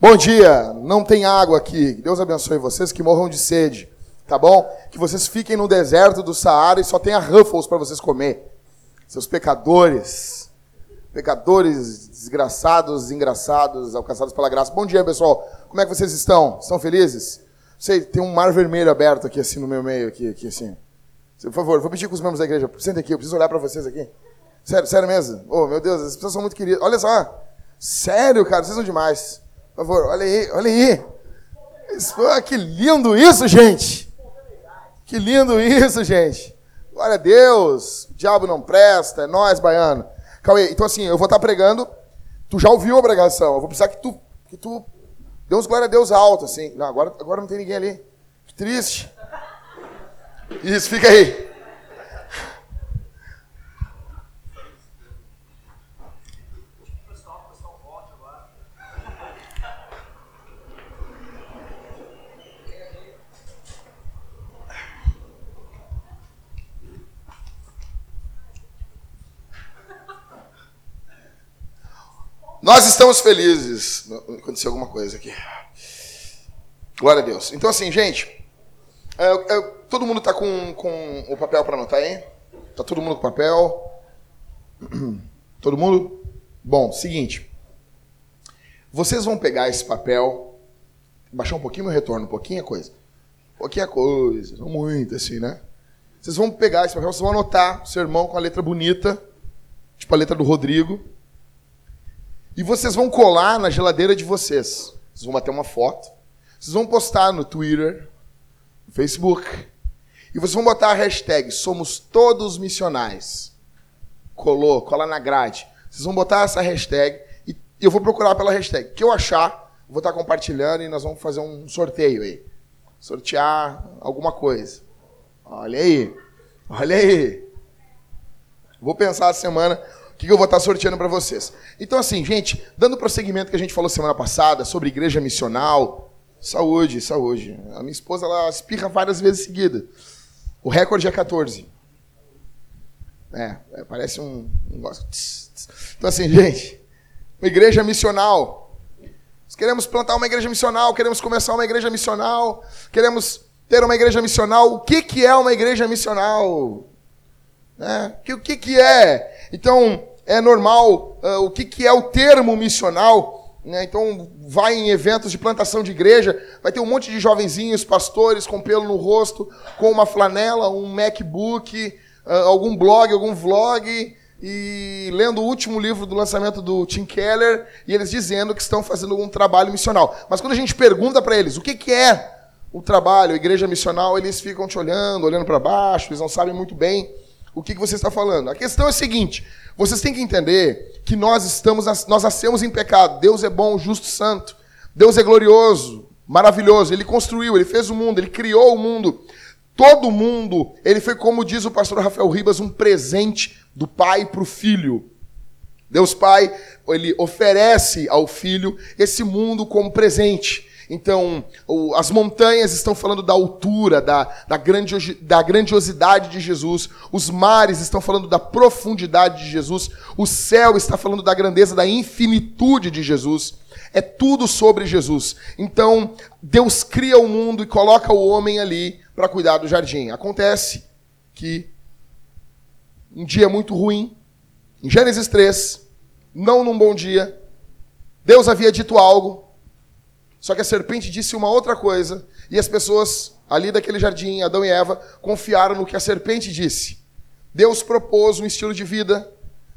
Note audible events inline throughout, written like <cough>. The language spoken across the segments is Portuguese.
Bom dia, não tem água aqui. Deus abençoe vocês que morram de sede, tá bom? Que vocês fiquem no deserto do Saara e só tenha Ruffles para vocês comer. Seus pecadores, pecadores desgraçados, desengraçados, alcançados pela graça. Bom dia, pessoal. Como é que vocês estão? Estão felizes? Sei, tem um mar vermelho aberto aqui assim no meu meio aqui, aqui assim. Por favor, vou pedir com os membros da igreja. Senta aqui, eu preciso olhar para vocês aqui. Sério, sério mesmo? Oh, meu Deus, as pessoas são muito queridas. Olha só. Sério, cara, vocês são demais. Por favor, olha aí, olha aí. Que lindo isso, gente. Que lindo isso, gente. Glória a Deus. O diabo não presta, é nós, baiano. Cauê, então assim, eu vou estar pregando. Tu já ouviu a pregação. Eu vou precisar que tu, que tu dê uns glória a Deus alto, assim. Não, agora, agora não tem ninguém ali. Que triste. Isso, fica aí. Nós estamos felizes. Aconteceu alguma coisa aqui. Glória a Deus. Então, assim, gente, é, é, todo mundo está com, com o papel para anotar aí? Tá todo mundo com papel? <clears throat> Todo mundo? Bom, seguinte. Vocês vão pegar esse papel, baixar um pouquinho o retorno, um pouquinho a coisa. Um pouquinho a coisa, não muito assim, né? Vocês vão pegar esse papel, vocês vão anotar o sermão com a letra bonita, tipo a letra do Rodrigo. E vocês vão colar na geladeira de vocês. Vocês vão bater uma foto. Vocês vão postar no Twitter, no Facebook. E vocês vão botar a hashtag Somos Todos Missionais. Colou, cola na grade. Vocês vão botar essa hashtag e eu vou procurar pela hashtag. O que eu achar, vou estar compartilhando e nós vamos fazer um sorteio aí. Sortear alguma coisa. Olha aí. Olha aí. Vou pensar a semana o que eu vou estar sorteando para vocês. Então, assim, gente, dando prosseguimento que a gente falou semana passada sobre igreja missional, saúde, saúde. A minha esposa, ela espirra várias vezes seguida. O recorde é 14. É, é parece um negócio. Então, assim, gente, uma igreja missional. Nós queremos plantar uma igreja missional, queremos começar uma igreja missional, queremos ter uma igreja missional. O que, que é uma igreja missional? Né? O que, que é? Então, é normal uh, o que, que é o termo missional. Né? Então, vai em eventos de plantação de igreja, vai ter um monte de jovenzinhos, pastores com pelo no rosto, com uma flanela, um MacBook, uh, algum blog, algum vlog, e lendo o último livro do lançamento do Tim Keller, e eles dizendo que estão fazendo um trabalho missional. Mas quando a gente pergunta para eles o que, que é o trabalho, a igreja missional, eles ficam te olhando, olhando para baixo, eles não sabem muito bem o que, que você está falando. A questão é a seguinte: vocês têm que entender que nós estamos, nós nascemos em pecado. Deus é bom, justo, santo. Deus é glorioso, maravilhoso. Ele construiu, ele fez o mundo, ele criou o mundo. Todo mundo, ele foi, como diz o pastor Rafael Ribas, um presente do pai para o filho. Deus Pai, ele oferece ao filho esse mundo como presente. Então, o, as montanhas estão falando da altura, da, da, da grandiosidade de Jesus. Os mares estão falando da profundidade de Jesus. O céu está falando da grandeza, da infinitude de Jesus. É tudo sobre Jesus. Então, Deus cria o mundo e coloca o homem ali para cuidar do jardim. Acontece que um dia muito ruim, em Gênesis 3, não num bom dia, Deus havia dito algo, só que a serpente disse uma outra coisa, e as pessoas ali daquele jardim, Adão e Eva, confiaram no que a serpente disse. Deus propôs um estilo de vida,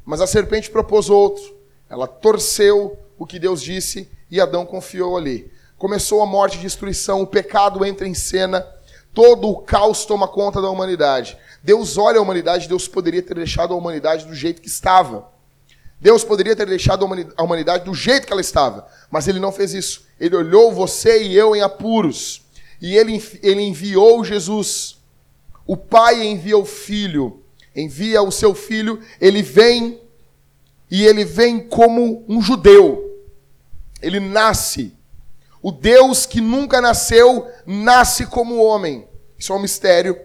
mas a serpente propôs outro. Ela torceu o que Deus disse e Adão confiou ali. Começou a morte e destruição, o pecado entra em cena, todo o caos toma conta da humanidade. Deus olha a humanidade, Deus poderia ter deixado a humanidade do jeito que estava. Deus poderia ter deixado a humanidade do jeito que ela estava, mas ele não fez isso. Ele olhou você e eu em apuros, e ele, ele enviou Jesus. O Pai envia o Filho, envia o seu Filho, ele vem, e ele vem como um judeu. Ele nasce. O Deus que nunca nasceu, nasce como homem. Isso é um mistério.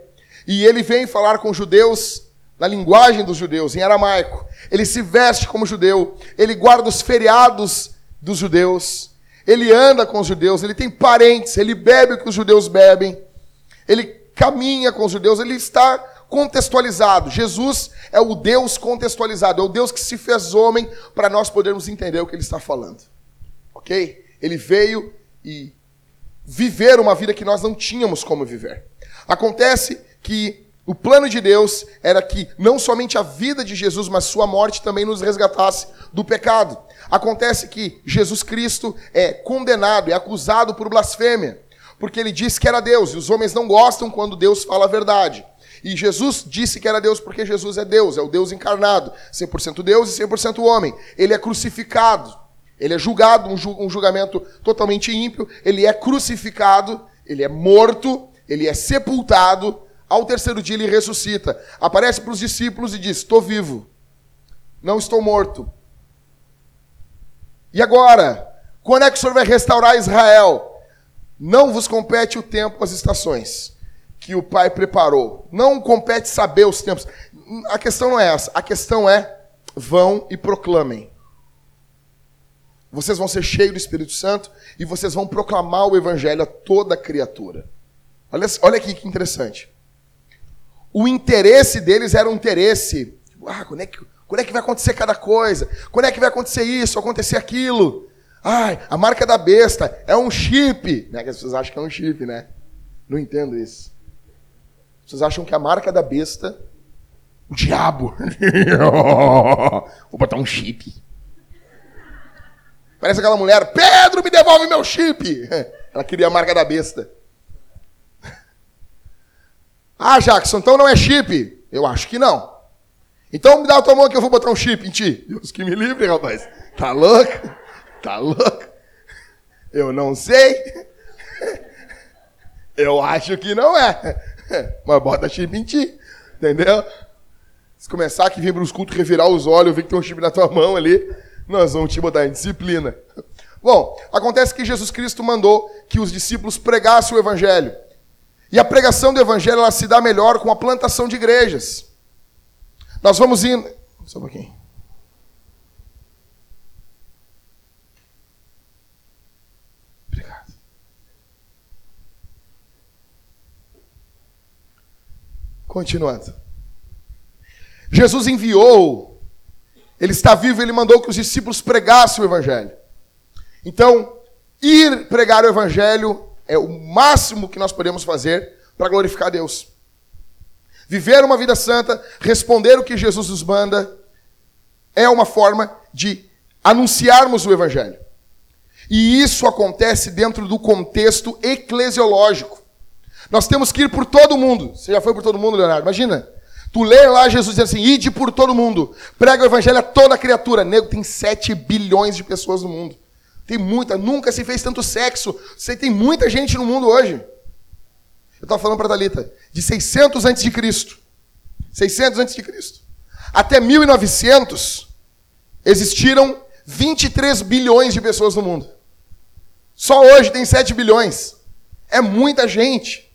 E ele vem falar com os judeus na linguagem dos judeus, em aramaico. Ele se veste como judeu, ele guarda os feriados dos judeus, ele anda com os judeus, ele tem parentes, ele bebe o que os judeus bebem, ele caminha com os judeus, ele está contextualizado. Jesus é o Deus contextualizado, é o Deus que se fez homem para nós podermos entender o que ele está falando. Ok? Ele veio e viver uma vida que nós não tínhamos como viver. Acontece que o plano de Deus era que não somente a vida de Jesus, mas sua morte também nos resgatasse do pecado. Acontece que Jesus Cristo é condenado, é acusado por blasfêmia, porque ele disse que era Deus, e os homens não gostam quando Deus fala a verdade. E Jesus disse que era Deus porque Jesus é Deus, é o Deus encarnado, 100% Deus e 100% homem. Ele é crucificado, ele é julgado, um julgamento totalmente ímpio, ele é crucificado, ele é morto, ele é sepultado, ao terceiro dia ele ressuscita. Aparece para os discípulos e diz: Estou vivo, não estou morto. E agora? Quando é que o Senhor vai restaurar Israel? Não vos compete o tempo, as estações que o Pai preparou. Não compete saber os tempos. A questão não é essa. A questão é: vão e proclamem. Vocês vão ser cheios do Espírito Santo e vocês vão proclamar o Evangelho a toda criatura. Olha, olha aqui que interessante o interesse deles era um interesse. Tipo, ah, quando é, que, quando é que vai acontecer cada coisa? Quando é que vai acontecer isso, acontecer aquilo? Ai, a marca da besta é um chip. Né? As pessoas acham que é um chip, né? Não entendo isso. Vocês acham que a marca da besta. O diabo. <laughs> Vou botar um chip. Parece aquela mulher, Pedro, me devolve meu chip. <laughs> Ela queria a marca da besta. Ah, Jackson, então não é chip? Eu acho que não. Então me dá a tua mão que eu vou botar um chip em ti. Deus que me livre, rapaz. Tá louco? Tá louco? Eu não sei. Eu acho que não é. Mas bota chip em ti. Entendeu? Se começar aqui vir para os cultos revirar os olhos, ver que tem um chip na tua mão ali, nós vamos te botar em disciplina. Bom, acontece que Jesus Cristo mandou que os discípulos pregassem o evangelho. E a pregação do evangelho ela se dá melhor com a plantação de igrejas. Nós vamos indo. Só um pouquinho. Obrigado. Continuando. Jesus enviou, ele está vivo, ele mandou que os discípulos pregassem o evangelho. Então, ir pregar o evangelho é o máximo que nós podemos fazer para glorificar Deus. Viver uma vida santa, responder o que Jesus nos manda, é uma forma de anunciarmos o Evangelho. E isso acontece dentro do contexto eclesiológico. Nós temos que ir por todo mundo. Você já foi por todo mundo, Leonardo? Imagina. Tu lê lá Jesus dizendo assim: ide por todo mundo. Prega o evangelho a toda criatura. Nego, tem 7 bilhões de pessoas no mundo. Tem muita, nunca se fez tanto sexo. Você tem muita gente no mundo hoje. Eu estava falando para a Thalita, de 600 antes de Cristo. 600 antes de Cristo. Até 1900 existiram 23 bilhões de pessoas no mundo. Só hoje tem 7 bilhões. É muita gente.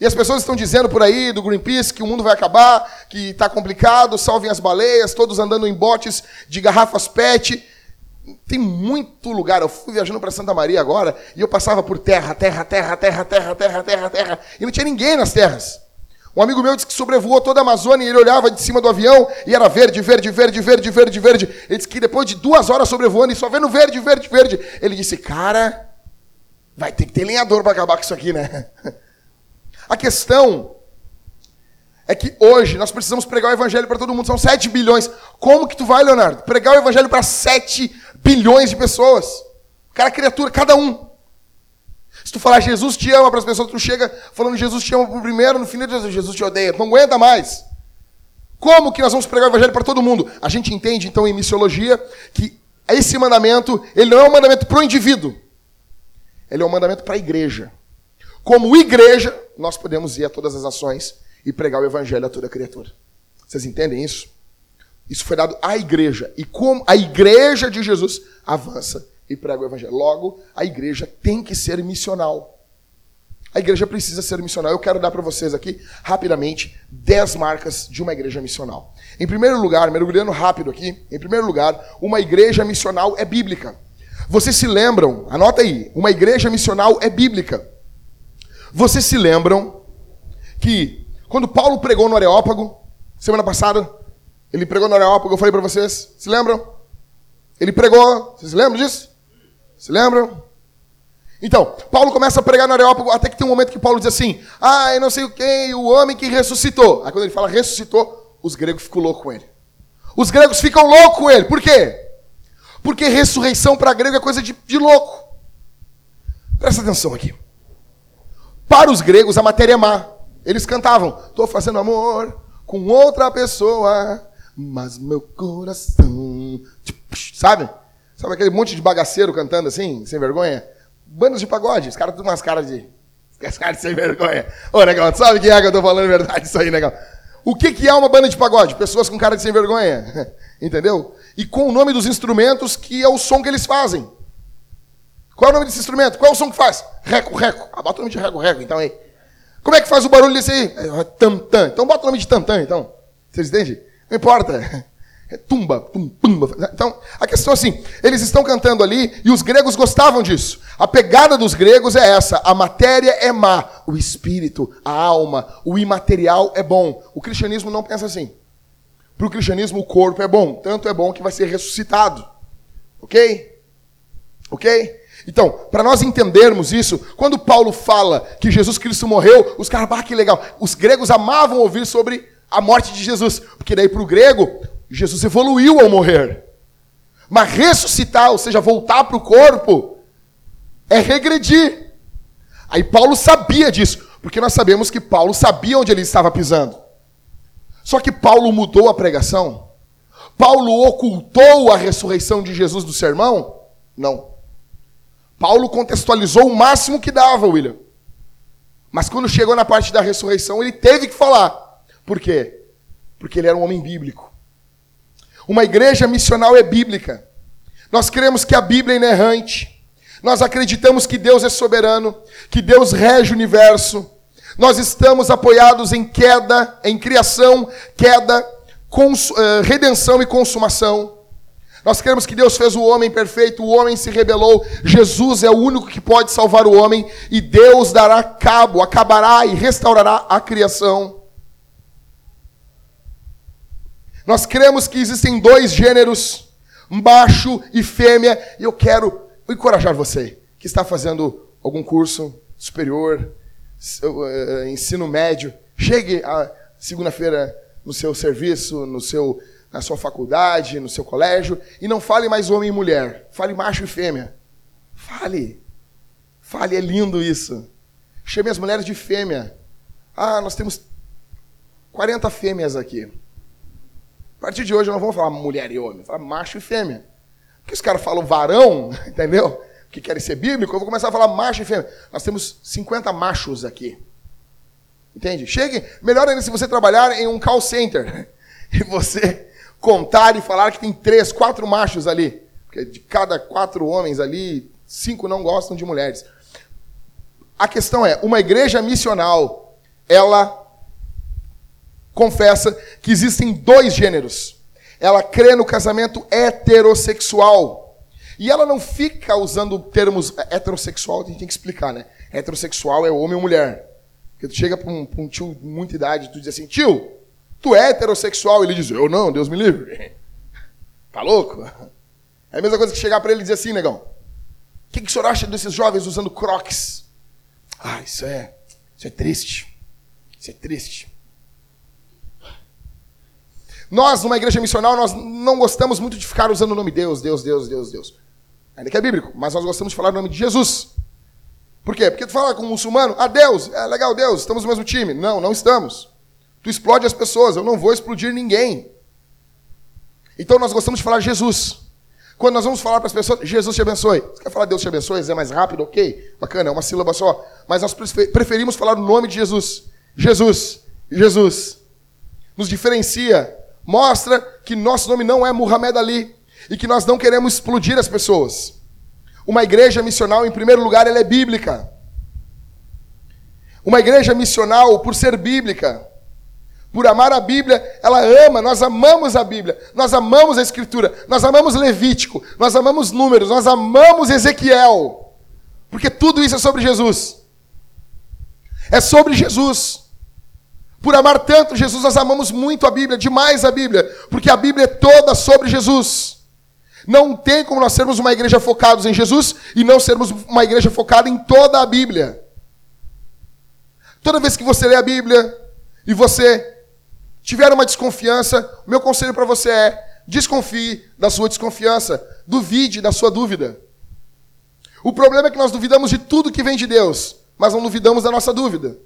E as pessoas estão dizendo por aí do Greenpeace que o mundo vai acabar, que está complicado, salvem as baleias, todos andando em botes de garrafas PET. Tem muito lugar. Eu fui viajando para Santa Maria agora e eu passava por terra, terra, terra, terra, terra, terra, terra, terra. E não tinha ninguém nas terras. Um amigo meu disse que sobrevoou toda a Amazônia e ele olhava de cima do avião e era verde, verde, verde, verde, verde, verde. Ele disse que depois de duas horas sobrevoando e só vendo verde, verde, verde, ele disse: Cara, vai ter que ter lenhador para acabar com isso aqui, né? <laughs> A questão é que hoje nós precisamos pregar o evangelho para todo mundo. São 7 bilhões. Como que tu vai, Leonardo? Pregar o evangelho para 7 bilhões de pessoas. Cada criatura, cada um. Se tu falar Jesus te ama para as pessoas, tu chega falando Jesus te ama primeiro, no final de Jesus te odeia. Não aguenta mais. Como que nós vamos pregar o evangelho para todo mundo? A gente entende, então, em missiologia, que esse mandamento, ele não é um mandamento para o indivíduo. Ele é um mandamento para a igreja. Como igreja, nós podemos ir a todas as ações e pregar o evangelho a toda criatura. Vocês entendem isso? Isso foi dado à igreja. E como a igreja de Jesus avança e prega o evangelho. Logo, a igreja tem que ser missional. a igreja precisa ser missional. Eu quero dar para vocês aqui, rapidamente, 10 marcas de uma igreja missional. Em primeiro lugar, mergulhando rápido aqui, em primeiro lugar, uma igreja missional é bíblica. Vocês se lembram, anota aí, uma igreja missional é bíblica. Vocês se lembram que quando Paulo pregou no Areópago, semana passada, ele pregou no Areópago, eu falei para vocês, se lembram? Ele pregou, vocês se lembram disso? Se lembram? Então, Paulo começa a pregar no Areópago, até que tem um momento que Paulo diz assim: Ah, eu não sei o que, o homem que ressuscitou. Aí quando ele fala ressuscitou, os gregos ficam loucos com ele. Os gregos ficam loucos com ele. Por quê? Porque ressurreição para grego é coisa de, de louco. Presta atenção aqui. Para os gregos, a matéria é má. Eles cantavam: Estou fazendo amor com outra pessoa, mas meu coração. Sabe? Sabe aquele monte de bagaceiro cantando assim, sem vergonha? bandas de pagode. Os caras tudo umas caras de. As caras sem vergonha. Ô, negão, sabe quem é que eu tô falando a verdade isso aí, negão? O que, que é uma banda de pagode? Pessoas com cara de sem vergonha. <laughs> Entendeu? E com o nome dos instrumentos, que é o som que eles fazem. Qual é o nome desse instrumento? Qual é o som que faz? Reco, reco. Ah, bota o nome de reco, reco, então aí. Como é que faz o barulho desse aí? É, tam, tam. Então bota o nome de tam, tam, então. Vocês entendem? Não importa. <laughs> É tumba, tum, tumba. Então, a questão é assim: eles estão cantando ali e os gregos gostavam disso. A pegada dos gregos é essa: a matéria é má, o espírito, a alma, o imaterial é bom. O cristianismo não pensa assim. Para o cristianismo, o corpo é bom, tanto é bom que vai ser ressuscitado. Ok? Ok? Então, para nós entendermos isso, quando Paulo fala que Jesus Cristo morreu, os caras, ah, que legal. Os gregos amavam ouvir sobre a morte de Jesus, porque daí para o grego, Jesus evoluiu ao morrer. Mas ressuscitar, ou seja, voltar para o corpo, é regredir. Aí Paulo sabia disso, porque nós sabemos que Paulo sabia onde ele estava pisando. Só que Paulo mudou a pregação? Paulo ocultou a ressurreição de Jesus do sermão? Não. Paulo contextualizou o máximo que dava, William. Mas quando chegou na parte da ressurreição, ele teve que falar. Por quê? Porque ele era um homem bíblico. Uma igreja missional é bíblica. Nós cremos que a Bíblia é inerrante. Nós acreditamos que Deus é soberano, que Deus rege o universo. Nós estamos apoiados em queda, em criação, queda, uh, redenção e consumação. Nós cremos que Deus fez o homem perfeito, o homem se rebelou, Jesus é o único que pode salvar o homem, e Deus dará cabo, acabará e restaurará a criação. Nós cremos que existem dois gêneros, macho e fêmea, e eu quero encorajar você que está fazendo algum curso superior, eh, ensino médio, chegue a segunda-feira no seu serviço, no seu, na sua faculdade, no seu colégio, e não fale mais homem e mulher, fale macho e fêmea. Fale. Fale, é lindo isso. Chame as mulheres de fêmea. Ah, nós temos 40 fêmeas aqui. A partir de hoje eu não vou falar mulher e homem, vou falar macho e fêmea. Porque os caras falam varão, <laughs> entendeu? Que querem ser bíblico, eu vou começar a falar macho e fêmea. Nós temos 50 machos aqui. Entende? Chegue, melhor ainda se você trabalhar em um call center <laughs> e você contar e falar que tem três, quatro machos ali. Porque de cada quatro homens ali, cinco não gostam de mulheres. A questão é, uma igreja missional, ela confessa que existem dois gêneros. Ela crê no casamento heterossexual. E ela não fica usando termos heterossexual, a gente tem que explicar, né? Heterossexual é homem ou mulher. Porque tu chega para um, um, tio de muita idade e tu diz assim, tio, tu é heterossexual? Ele diz, eu não, Deus me livre. <laughs> Tá louco? É a mesma coisa que chegar para ele e dizer assim, negão, o que, que o senhor acha desses jovens usando crocs? Ah, isso é, isso é triste. Isso é triste. Nós, numa igreja missional, nós não gostamos muito de ficar usando o nome Deus, Deus, Deus, Deus, Deus. Ainda que é bíblico, mas nós gostamos de falar o nome de Jesus. Por quê? Porque tu fala com um muçulmano, ah, Deus, é legal, Deus, estamos no mesmo time. Não, não estamos. Tu explode as pessoas, eu não vou explodir ninguém. Então nós gostamos de falar Jesus. Quando nós vamos falar para as pessoas, Jesus te abençoe. Você quer falar Deus te abençoe? É mais rápido, ok? Bacana, é uma sílaba só. Mas nós preferimos falar o nome de Jesus. Jesus, Jesus. Nos diferencia mostra que nosso nome não é Muhammad Ali e que nós não queremos explodir as pessoas. Uma igreja missional, em primeiro lugar, ela é bíblica. Uma igreja missional, por ser bíblica, por amar a Bíblia, ela ama, nós amamos a Bíblia, nós amamos a Escritura, nós amamos Levítico, nós amamos Números, nós amamos Ezequiel, porque tudo isso é sobre Jesus. É sobre Jesus. Por amar tanto Jesus, nós amamos muito a Bíblia, demais a Bíblia, porque a Bíblia é toda sobre Jesus. Não tem como nós sermos uma igreja focados em Jesus e não sermos uma igreja focada em toda a Bíblia. Toda vez que você lê a Bíblia e você tiver uma desconfiança, o meu conselho para você é: desconfie da sua desconfiança, duvide da sua dúvida. O problema é que nós duvidamos de tudo que vem de Deus, mas não duvidamos da nossa dúvida.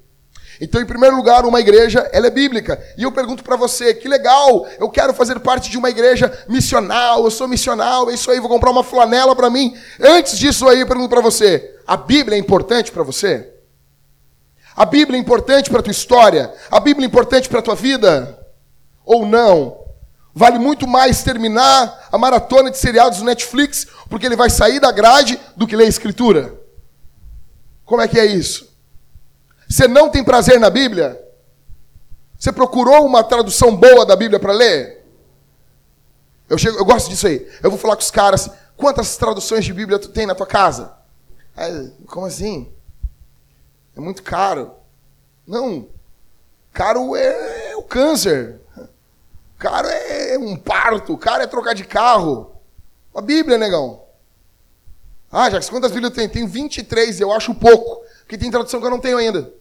Então, em primeiro lugar, uma igreja, ela é bíblica. E eu pergunto para você, que legal, eu quero fazer parte de uma igreja missional, eu sou missional, é isso aí, vou comprar uma flanela para mim. Antes disso aí, eu pergunto para você, a Bíblia é importante para você? A Bíblia é importante para a tua história? A Bíblia é importante para a tua vida? Ou não? Vale muito mais terminar a maratona de seriados do Netflix, porque ele vai sair da grade, do que ler a Escritura. Como é que é isso? Você não tem prazer na Bíblia? Você procurou uma tradução boa da Bíblia para ler? Eu, chego, eu gosto disso aí. Eu vou falar com os caras, quantas traduções de Bíblia tu tem na tua casa? Aí, como assim? É muito caro. Não. Caro é, é o câncer. Caro é um parto. Caro é trocar de carro. A Bíblia, negão. Ah, Jacques, quantas Bíblias tem? Tem 23, eu acho pouco. Porque tem tradução que eu não tenho ainda.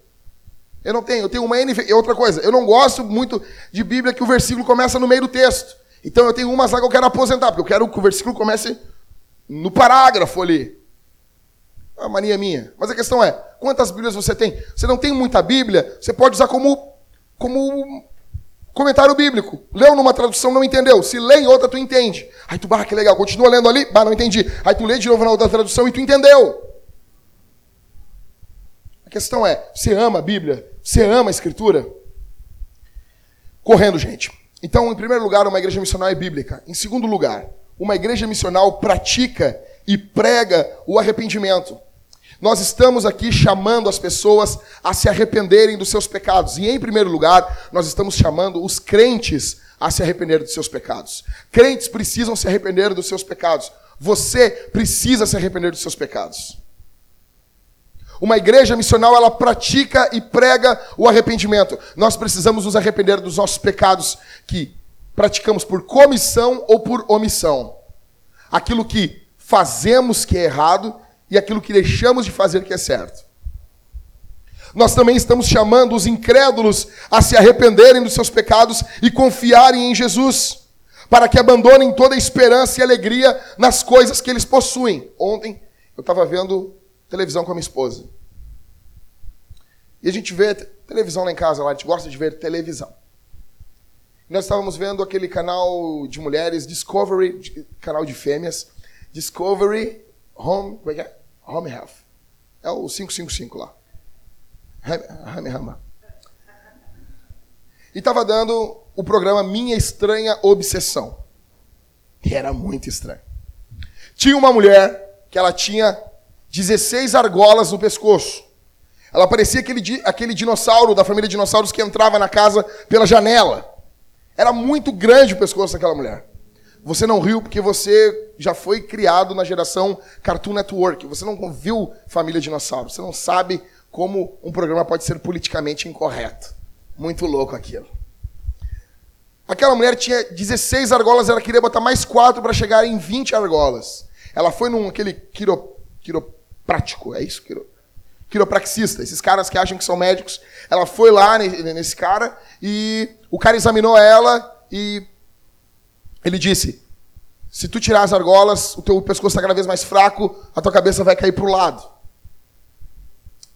Eu não tenho, eu tenho uma NV. E outra coisa, eu não gosto muito de Bíblia que o versículo começa no meio do texto. Então eu tenho umas lá que eu quero aposentar, porque eu quero que o versículo comece no parágrafo ali. É uma mania minha. Mas a questão é, quantas Bíblias você tem? Você não tem muita Bíblia, você pode usar como, como comentário bíblico. Leu numa tradução, não entendeu. Se lê em outra, tu entende. Aí tu, bah, que legal, continua lendo ali, bah, não entendi. Aí tu lê de novo na outra tradução e tu entendeu. A questão é, você ama a Bíblia? Você ama a Escritura? Correndo, gente. Então, em primeiro lugar, uma igreja missional é bíblica. Em segundo lugar, uma igreja missional pratica e prega o arrependimento. Nós estamos aqui chamando as pessoas a se arrependerem dos seus pecados. E, em primeiro lugar, nós estamos chamando os crentes a se arrepender dos seus pecados. Crentes precisam se arrepender dos seus pecados. Você precisa se arrepender dos seus pecados. Uma igreja missional, ela pratica e prega o arrependimento. Nós precisamos nos arrepender dos nossos pecados que praticamos por comissão ou por omissão. Aquilo que fazemos que é errado e aquilo que deixamos de fazer que é certo. Nós também estamos chamando os incrédulos a se arrependerem dos seus pecados e confiarem em Jesus, para que abandonem toda a esperança e alegria nas coisas que eles possuem. Ontem eu estava vendo televisão com a minha esposa. E a gente vê televisão lá em casa, lá, a gente gosta de ver televisão. E nós estávamos vendo aquele canal de mulheres, Discovery, canal de fêmeas, Discovery Home, como é que é? Home Health. É o 555 lá. Hame Rama. E estava dando o programa Minha Estranha Obsessão. E era muito estranho. Tinha uma mulher que ela tinha 16 argolas no pescoço. Ela parecia aquele, aquele dinossauro da família de dinossauros que entrava na casa pela janela. Era muito grande o pescoço daquela mulher. Você não riu porque você já foi criado na geração Cartoon Network. Você não viu Família Dinossauro. Você não sabe como um programa pode ser politicamente incorreto. Muito louco aquilo. Aquela mulher tinha 16 argolas, ela queria botar mais 4 para chegar em 20 argolas. Ela foi num aquele quiro, quiroprático, é isso? Quiro, quiropraxista, esses caras que acham que são médicos. Ela foi lá nesse cara e o cara examinou ela e ele disse: se tu tirar as argolas, o teu pescoço está cada vez mais fraco, a tua cabeça vai cair para o lado.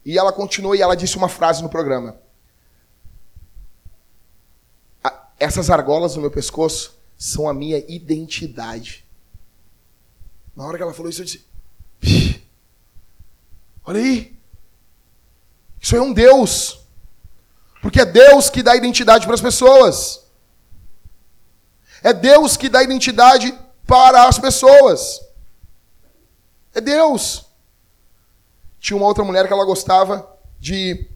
E ela continuou e ela disse uma frase no programa. Essas argolas no meu pescoço são a minha identidade. Na hora que ela falou isso, eu disse: Olha aí. Isso é um Deus. Porque é Deus que dá identidade para as pessoas. É Deus que dá identidade para as pessoas. É Deus. Tinha uma outra mulher que ela gostava de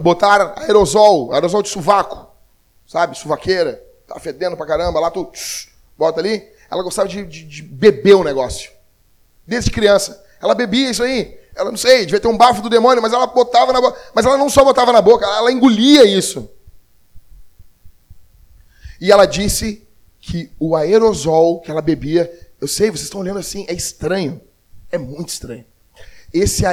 botaram aerosol, aerosol de sovaco, sabe? Suvaqueira, tá fedendo pra caramba, lá tu bota ali. Ela gostava de, de, de beber o negócio. Desde criança. Ela bebia isso aí. Ela não sei, devia ter um bafo do demônio, mas ela botava na boca. Mas ela não só botava na boca, ela engolia isso. E ela disse que o aerosol que ela bebia, eu sei, vocês estão olhando assim, é estranho. É muito estranho. Esse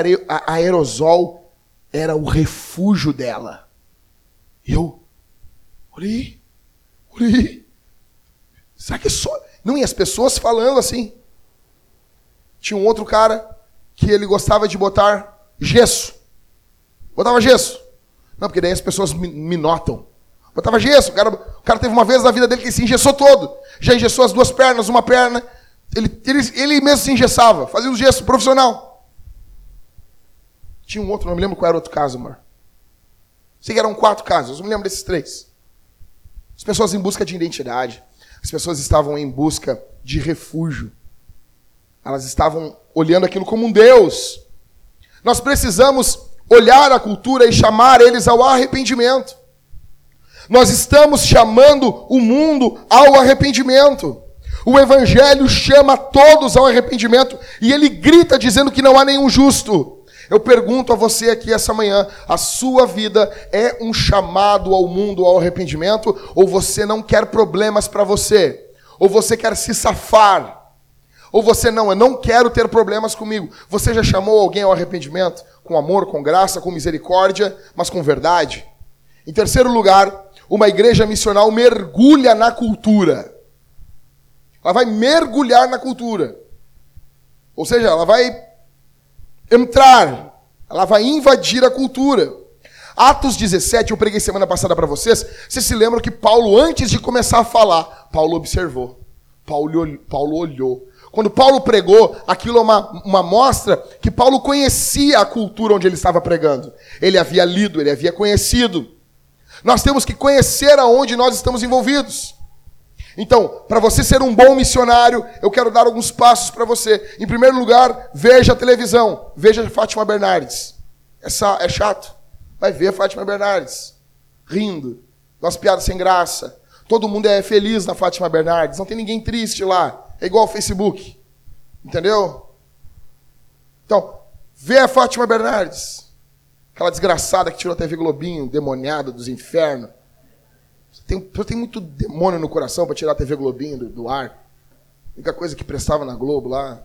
aerosol era o refúgio dela. Eu olhei, olhei. Será que é só. Não, e as pessoas falando assim. Tinha um outro cara que ele gostava de botar gesso. Botava gesso. Não, porque daí as pessoas me, me notam. Botava gesso. O cara, o cara teve uma vez na vida dele que se engessou todo. Já engessou as duas pernas, uma perna. Ele, ele, ele mesmo se engessava. Fazia o gesso profissional. Tinha um outro, não me lembro qual era o outro caso, amor. Sei que eram quatro casos, eu me lembro desses três. As pessoas em busca de identidade. As pessoas estavam em busca de refúgio. Elas estavam olhando aquilo como um Deus. Nós precisamos olhar a cultura e chamar eles ao arrependimento. Nós estamos chamando o mundo ao arrependimento. O Evangelho chama todos ao arrependimento e ele grita dizendo que não há nenhum justo. Eu pergunto a você aqui essa manhã: a sua vida é um chamado ao mundo ao arrependimento? Ou você não quer problemas para você? Ou você quer se safar? Ou você não, eu não quero ter problemas comigo. Você já chamou alguém ao arrependimento? Com amor, com graça, com misericórdia, mas com verdade? Em terceiro lugar, uma igreja missional mergulha na cultura. Ela vai mergulhar na cultura. Ou seja, ela vai entrar, ela vai invadir a cultura. Atos 17, eu preguei semana passada para vocês. Vocês se lembram que Paulo, antes de começar a falar, Paulo observou. Paulo, Paulo olhou. Quando Paulo pregou, aquilo é uma, uma mostra que Paulo conhecia a cultura onde ele estava pregando. Ele havia lido, ele havia conhecido. Nós temos que conhecer aonde nós estamos envolvidos. Então, para você ser um bom missionário, eu quero dar alguns passos para você. Em primeiro lugar, veja a televisão. Veja Fátima Bernardes. Essa é chato. Vai ver Fátima Bernardes. Rindo. Umas piadas sem graça. Todo mundo é feliz na Fátima Bernardes. Não tem ninguém triste lá. É igual ao Facebook. Entendeu? Então, vê a Fátima Bernardes. Aquela desgraçada que tirou a TV Globinho, demoniada dos infernos. Você tem, você tem muito demônio no coração para tirar a TV Globinho do, do ar. A única coisa que prestava na Globo lá.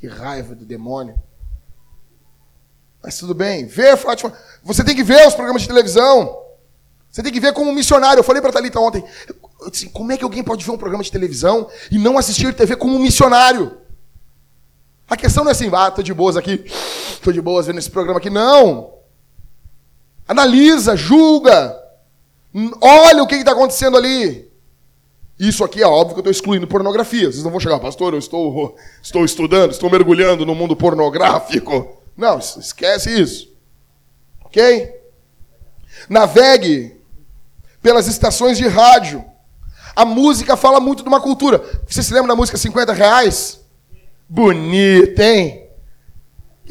Que raiva do demônio. Mas tudo bem. Vê Fátima. Você tem que ver os programas de televisão. Você tem que ver como missionário. Eu falei para a Thalita ontem. Disse, como é que alguém pode ver um programa de televisão e não assistir TV como um missionário? A questão não é assim, ah, tô de boas aqui, tô de boas vendo esse programa aqui. Não. Analisa, julga. Olha o que está acontecendo ali. Isso aqui é óbvio que eu estou excluindo pornografia. Vocês não vão chegar, pastor, eu estou, <laughs> estou estudando, estou mergulhando no mundo pornográfico. Não, esquece isso. Ok? Navegue pelas estações de rádio. A música fala muito de uma cultura. Você se lembra da música 50 reais? Bonita, hein?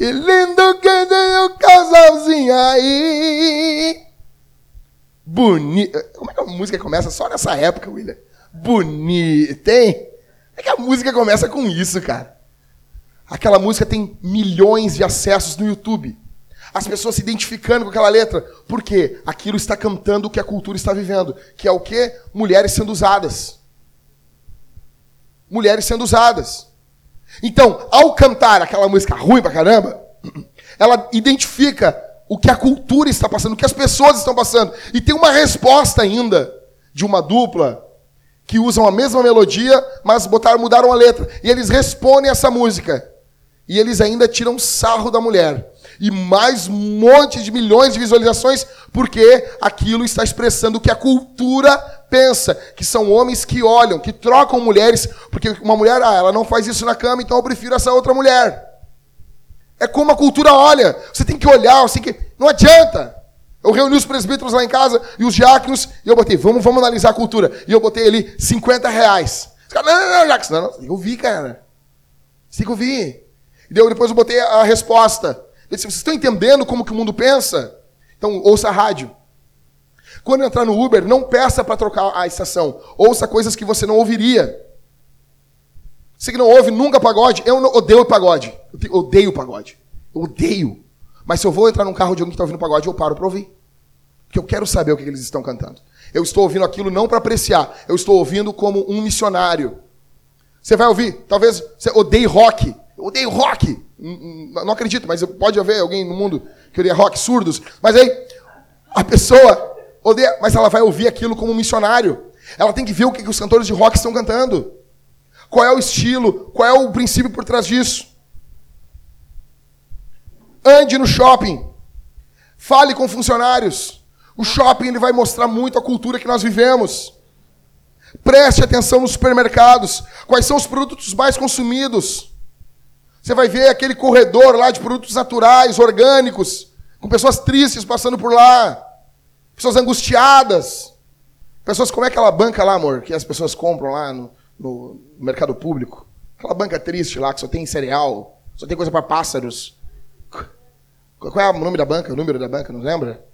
Que lindo que tem o casalzinho aí. Bonita. Como é que a música começa só nessa época, William? Bonita, hein? Como é que a música começa com isso, cara? Aquela música tem milhões de acessos no YouTube as pessoas se identificando com aquela letra. Por quê? Aquilo está cantando o que a cultura está vivendo. Que é o quê? Mulheres sendo usadas. Mulheres sendo usadas. Então, ao cantar aquela música ruim pra caramba, ela identifica o que a cultura está passando, o que as pessoas estão passando. E tem uma resposta ainda de uma dupla que usam a mesma melodia, mas botaram, mudaram a letra. E eles respondem essa música. E eles ainda tiram sarro da mulher e mais um monte de milhões de visualizações, porque aquilo está expressando o que a cultura pensa, que são homens que olham, que trocam mulheres, porque uma mulher, ah, ela não faz isso na cama, então eu prefiro essa outra mulher. É como a cultura olha. Você tem que olhar, tem que. Não adianta. Eu reuni os presbíteros lá em casa e os diáconos, e eu botei, vamos, vamos analisar a cultura. E eu botei ali 50 reais. Os caras, não, não, não, Jacques, não, não, que ouvir, cara. Você tem que ouvir. E depois eu botei a resposta. Ele disse, vocês estão entendendo como que o mundo pensa? Então, ouça a rádio. Quando entrar no Uber, não peça para trocar a estação. Ouça coisas que você não ouviria. Você que não ouve nunca pagode, eu odeio pagode. Eu odeio pagode. Eu odeio. Mas se eu vou entrar num carro de alguém que está ouvindo pagode, eu paro para ouvir. Porque eu quero saber o que eles estão cantando. Eu estou ouvindo aquilo não para apreciar, eu estou ouvindo como um missionário. Você vai ouvir, talvez você odeie rock. Eu odeio rock. Não acredito, mas pode haver alguém no mundo que odeia rock, surdos. Mas aí, a pessoa odeia, mas ela vai ouvir aquilo como missionário. Ela tem que ver o que os cantores de rock estão cantando. Qual é o estilo, qual é o princípio por trás disso. Ande no shopping. Fale com funcionários. O shopping ele vai mostrar muito a cultura que nós vivemos. Preste atenção nos supermercados. Quais são os produtos mais consumidos? Você vai ver aquele corredor lá de produtos naturais, orgânicos, com pessoas tristes passando por lá, pessoas angustiadas. Pessoas, como é aquela banca lá, amor, que as pessoas compram lá no, no mercado público? Aquela banca triste lá, que só tem cereal, só tem coisa para pássaros. Qual é o nome da banca? O número da banca, não lembra?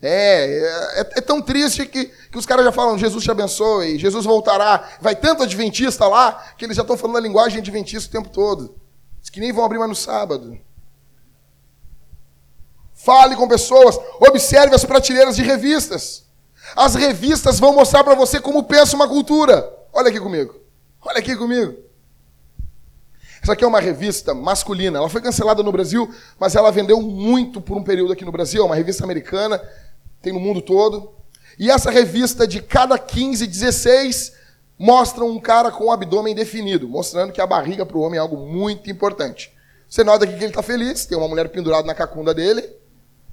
É, é, é, tão triste que, que os caras já falam, Jesus te abençoe, Jesus voltará. Vai tanto adventista lá que eles já estão falando a linguagem adventista o tempo todo. Diz que nem vão abrir mais no sábado. Fale com pessoas, observe as prateleiras de revistas. As revistas vão mostrar para você como pensa uma cultura. Olha aqui comigo. Olha aqui comigo. Essa aqui é uma revista masculina. Ela foi cancelada no Brasil, mas ela vendeu muito por um período aqui no Brasil. É uma revista americana tem no mundo todo. E essa revista, de cada 15, 16, mostra um cara com o abdômen definido, mostrando que a barriga para o homem é algo muito importante. Você nota aqui que ele está feliz, tem uma mulher pendurada na cacunda dele,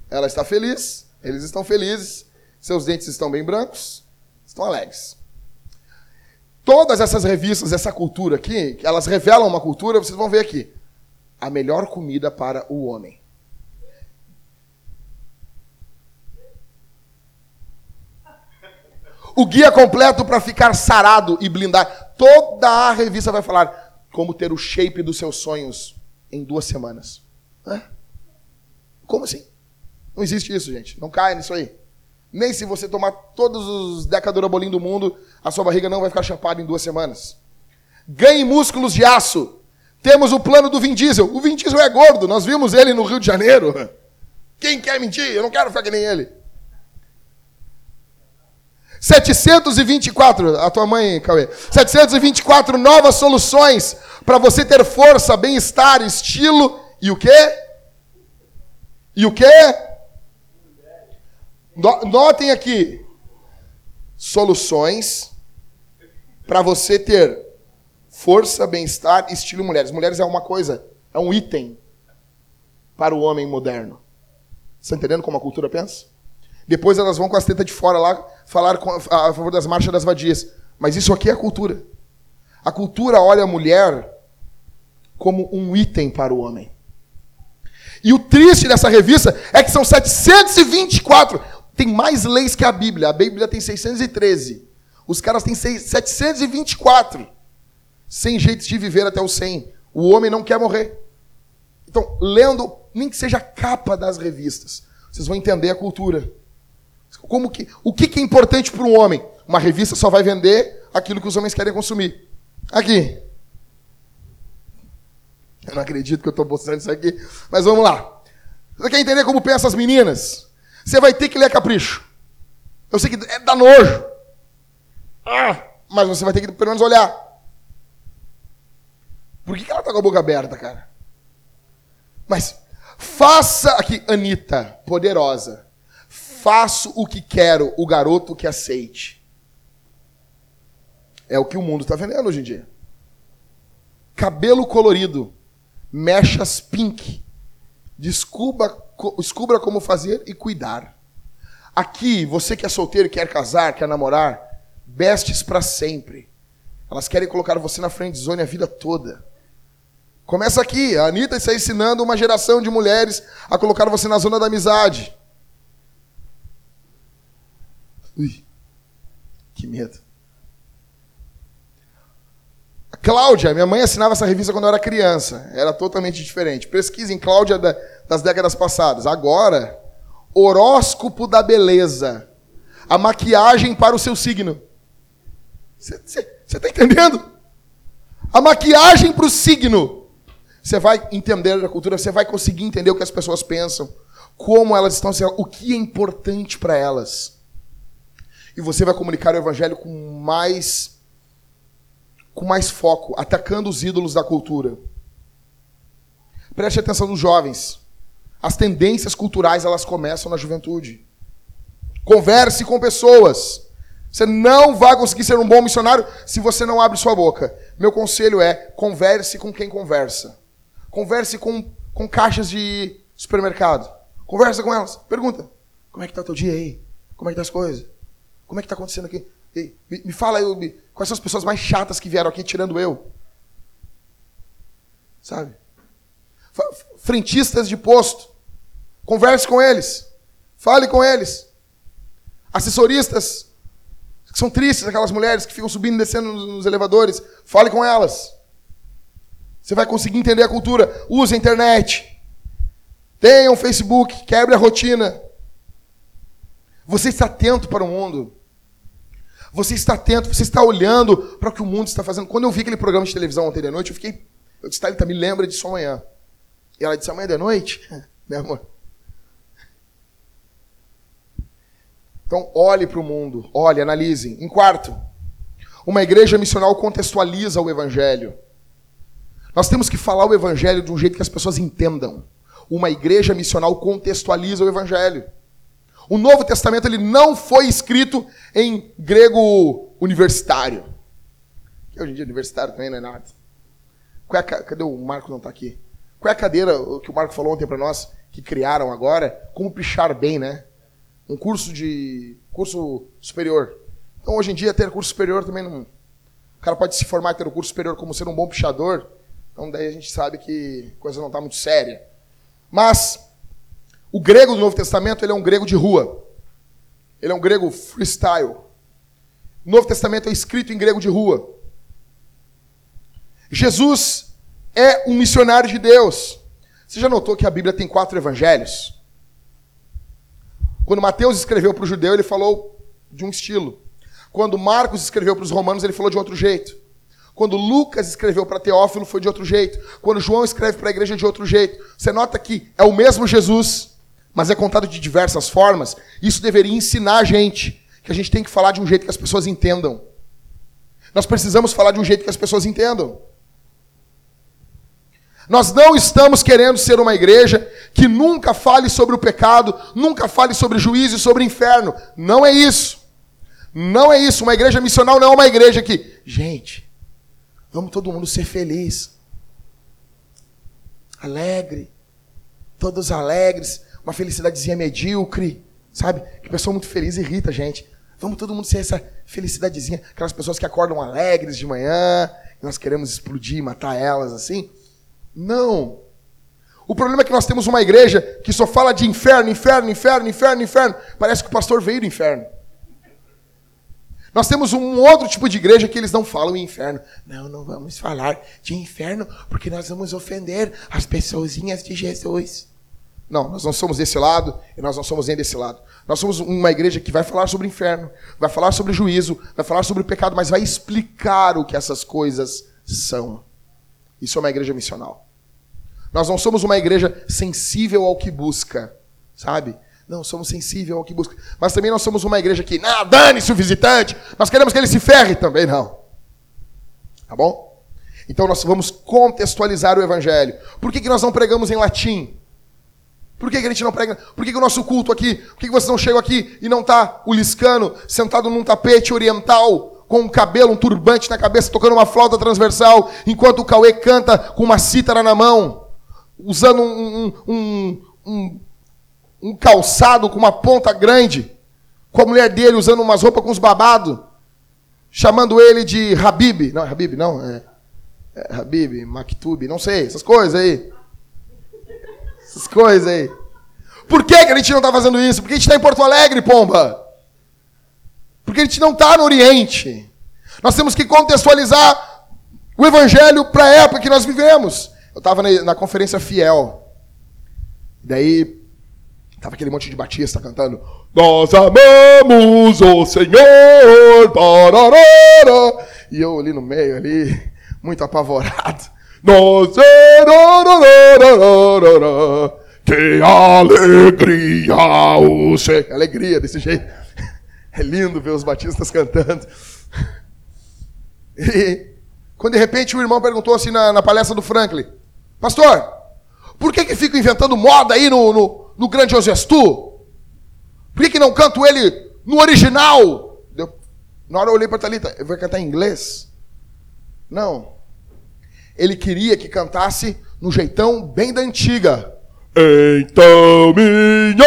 ela está feliz, eles estão felizes, seus dentes estão bem brancos, estão alegres. Todas essas revistas, essa cultura aqui, elas revelam uma cultura, vocês vão ver aqui. A melhor comida para o homem. O guia completo para ficar sarado e blindar. Toda a revista vai falar como ter o shape dos seus sonhos em duas semanas. Hã? Como assim? Não existe isso, gente. Não caia nisso aí. Nem se você tomar todos os decadurabolim do mundo, a sua barriga não vai ficar chapada em duas semanas. Ganhe músculos de aço. Temos o plano do Vin Diesel. O Vin Diesel é gordo. Nós vimos ele no Rio de Janeiro. Quem quer mentir? Eu não quero ficar que nem ele. 724, a tua mãe, Cauê. 724 novas soluções para você ter força, bem-estar, estilo e o quê? E o quê? Notem aqui. Soluções para você ter força, bem-estar, estilo mulheres. Mulheres é uma coisa, é um item para o homem moderno. Você está entendendo como a cultura pensa? Depois elas vão com as tetas de fora lá falar a favor das marchas das vadias. Mas isso aqui é a cultura. A cultura olha a mulher como um item para o homem. E o triste dessa revista é que são 724. Tem mais leis que a Bíblia. A Bíblia tem 613. Os caras têm 724. Sem jeitos de viver até o 100. O homem não quer morrer. Então, lendo, nem que seja a capa das revistas, vocês vão entender a cultura. Como que, o que, que é importante para um homem? Uma revista só vai vender aquilo que os homens querem consumir. Aqui. Eu não acredito que eu estou mostrando isso aqui, mas vamos lá. Você quer entender como pensam as meninas? Você vai ter que ler Capricho. Eu sei que é da nojo. Ah, mas você vai ter que pelo menos olhar. Por que, que ela está com a boca aberta, cara? Mas faça aqui, Anitta, poderosa. Faço o que quero, o garoto que aceite. É o que o mundo está vendendo hoje em dia. Cabelo colorido, mechas pink. Descubra, descubra como fazer e cuidar. Aqui, você que é solteiro, quer casar, quer namorar, bestes para sempre. Elas querem colocar você na frente zone a vida toda. Começa aqui. A Anitta está ensinando uma geração de mulheres a colocar você na zona da amizade. Ui, que medo. A Cláudia, minha mãe assinava essa revista quando eu era criança. Era totalmente diferente. Pesquisa em Cláudia das décadas passadas. Agora, horóscopo da beleza, a maquiagem para o seu signo. Você está entendendo? A maquiagem para o signo. Você vai entender a cultura, você vai conseguir entender o que as pessoas pensam, como elas estão, o que é importante para elas. E você vai comunicar o evangelho com mais com mais foco, atacando os ídolos da cultura. Preste atenção nos jovens. As tendências culturais, elas começam na juventude. Converse com pessoas. Você não vai conseguir ser um bom missionário se você não abre sua boca. Meu conselho é: converse com quem conversa. Converse com, com caixas de supermercado. Conversa com elas. Pergunta: como é que está o teu dia aí? Como é que tá as coisas? Como é que está acontecendo aqui? Ei, me, me, fala aí, me, quais são as pessoas mais chatas que vieram aqui, tirando eu? Sabe? Frentistas de posto. Converse com eles. Fale com eles. Assessoristas, que são tristes, aquelas mulheres que ficam subindo e descendo nos, nos elevadores. Fale com elas. Você vai conseguir entender a cultura. Use a internet. Tenha um Facebook. Quebre a rotina. Você está atento para o mundo. Você está atento, você está olhando para o que o mundo está fazendo. Quando eu vi aquele programa de televisão ontem de noite, eu fiquei. Eu disse, Thalita, me lembra disso amanhã. E ela disse, amanhã de noite? <laughs> Meu amor. Então, olhe para o mundo, olhe, analise. Em quarto, uma igreja missional contextualiza o evangelho. Nós temos que falar o evangelho de um jeito que as pessoas entendam. Uma igreja missional contextualiza o evangelho. O Novo Testamento ele não foi escrito em grego universitário. Que hoje em dia universitário também não é nada. É a, cadê o Marco não está aqui? Qual é a cadeira que o Marco falou ontem para nós que criaram agora? Como pichar bem, né? Um curso de curso superior. Então hoje em dia ter curso superior também não. O cara pode se formar e ter o um curso superior como ser um bom pichador. Então daí a gente sabe que a coisa não está muito séria. Mas o grego do Novo Testamento ele é um grego de rua. Ele é um grego freestyle. O Novo Testamento é escrito em grego de rua. Jesus é um missionário de Deus. Você já notou que a Bíblia tem quatro evangelhos? Quando Mateus escreveu para o judeu, ele falou de um estilo. Quando Marcos escreveu para os romanos, ele falou de outro jeito. Quando Lucas escreveu para Teófilo, foi de outro jeito. Quando João escreve para a igreja, de outro jeito. Você nota que é o mesmo Jesus, mas é contado de diversas formas, isso deveria ensinar a gente que a gente tem que falar de um jeito que as pessoas entendam. Nós precisamos falar de um jeito que as pessoas entendam. Nós não estamos querendo ser uma igreja que nunca fale sobre o pecado, nunca fale sobre juízo e sobre inferno. Não é isso. Não é isso. Uma igreja missional não é uma igreja que, gente, vamos todo mundo ser feliz. Alegre. Todos alegres uma felicidadezinha medíocre, sabe? Que pessoa muito feliz irrita a gente. Vamos todo mundo ser essa felicidadezinha, aquelas pessoas que acordam alegres de manhã, e nós queremos explodir, matar elas assim. Não. O problema é que nós temos uma igreja que só fala de inferno, inferno, inferno, inferno, inferno. Parece que o pastor veio do inferno. Nós temos um outro tipo de igreja que eles não falam em inferno. Não, não vamos falar de inferno, porque nós vamos ofender as pessoinhas de Jesus. Não, nós não somos desse lado e nós não somos nem desse lado. Nós somos uma igreja que vai falar sobre o inferno, vai falar sobre o juízo, vai falar sobre o pecado, mas vai explicar o que essas coisas são. Isso é uma igreja missional. Nós não somos uma igreja sensível ao que busca, sabe? Não, somos sensíveis ao que busca. Mas também não somos uma igreja que, não, dane-se o visitante, nós queremos que ele se ferre também, não. Tá bom? Então nós vamos contextualizar o evangelho. Por que, que nós não pregamos em latim? Por que, que a gente não prega? Por que, que o nosso culto aqui? Por que, que vocês não chegam aqui e não está o liscano sentado num tapete oriental, com um cabelo, um turbante na cabeça, tocando uma flauta transversal, enquanto o Cauê canta com uma cítara na mão, usando um, um, um, um calçado com uma ponta grande, com a mulher dele usando umas roupas com os babados, chamando ele de Habib. Não, Habib, não, é, é Habib, Maktub, não sei, essas coisas aí. Essas coisas aí. Por que, que a gente não está fazendo isso? Porque a gente está em Porto Alegre, pomba. Porque a gente não está no Oriente. Nós temos que contextualizar o Evangelho para a época que nós vivemos. Eu estava na, na, conferência Fiel. Daí Tava aquele monte de batista cantando. Nós amamos o Senhor. Bararara. E eu ali no meio, ali, muito apavorado. Nós. Que alegria o Senhor. Alegria desse jeito. É lindo ver os batistas cantando. E quando de repente o irmão perguntou assim na, na palestra do Franklin: Pastor, por que que fica inventando moda aí no, no, no Grande Osestu? Por que, que não canto ele no original? Na hora eu olhei para Thalita, eu vou cantar em inglês? Não. Ele queria que cantasse no jeitão bem da antiga. Então minha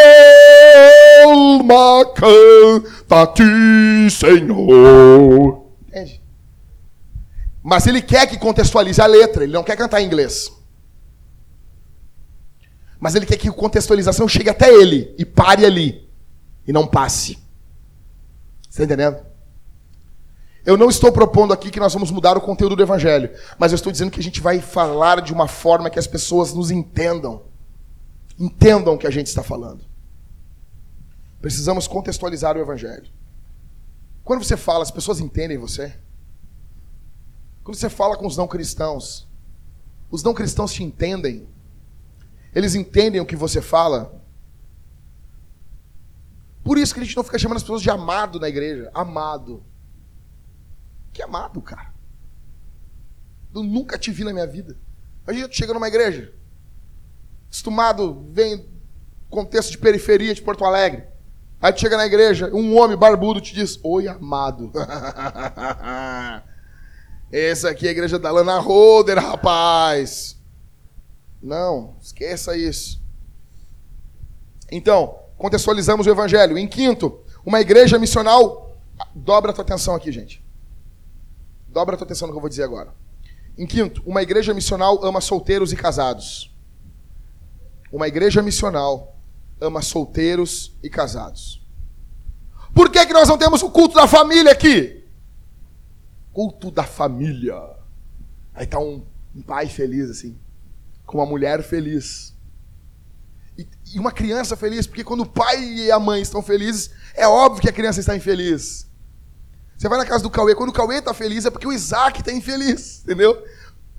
alma canta a ti, Senhor. Entende? Mas ele quer que contextualize a letra, ele não quer cantar em inglês. Mas ele quer que a contextualização chegue até ele e pare ali. E não passe. Está entendendo? Eu não estou propondo aqui que nós vamos mudar o conteúdo do Evangelho, mas eu estou dizendo que a gente vai falar de uma forma que as pessoas nos entendam. Entendam o que a gente está falando. Precisamos contextualizar o Evangelho. Quando você fala, as pessoas entendem você? Quando você fala com os não cristãos, os não cristãos te entendem? Eles entendem o que você fala? Por isso que a gente não fica chamando as pessoas de amado na igreja. Amado. Que amado, cara? Eu nunca te vi na minha vida. A gente chega numa igreja, acostumado, vem contexto de periferia de Porto Alegre. Aí tu chega na igreja, um homem barbudo te diz: Oi, amado. <laughs> Essa aqui é a igreja da Lana Roder, rapaz. Não, esqueça isso. Então, contextualizamos o evangelho. Em quinto, uma igreja missional. Dobra a tua atenção aqui, gente. Dobra a tua atenção no que eu vou dizer agora. Em quinto, uma igreja missional ama solteiros e casados. Uma igreja missional ama solteiros e casados. Por que, que nós não temos o culto da família aqui? culto da família. Aí tá um, um pai feliz, assim, com uma mulher feliz. E, e, uma criança feliz, porque quando o pai e a mãe estão felizes, é óbvio que a criança está infeliz. Você vai na casa do Cauê, quando o Cauê está feliz, é porque o Isaac está infeliz, entendeu?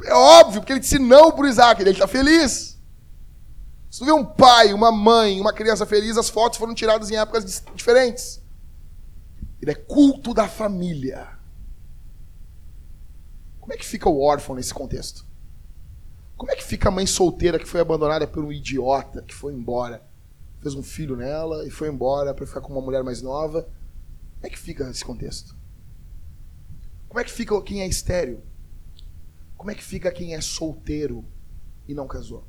É óbvio, porque ele disse não para o Isaac, ele está feliz. Se tu vê um pai, uma mãe, uma criança feliz, as fotos foram tiradas em épocas diferentes. Ele é culto da família. Como é que fica o órfão nesse contexto? Como é que fica a mãe solteira que foi abandonada por um idiota que foi embora? Fez um filho nela e foi embora para ficar com uma mulher mais nova. Como é que fica nesse contexto? Como é que fica quem é estéreo? Como é que fica quem é solteiro e não casou?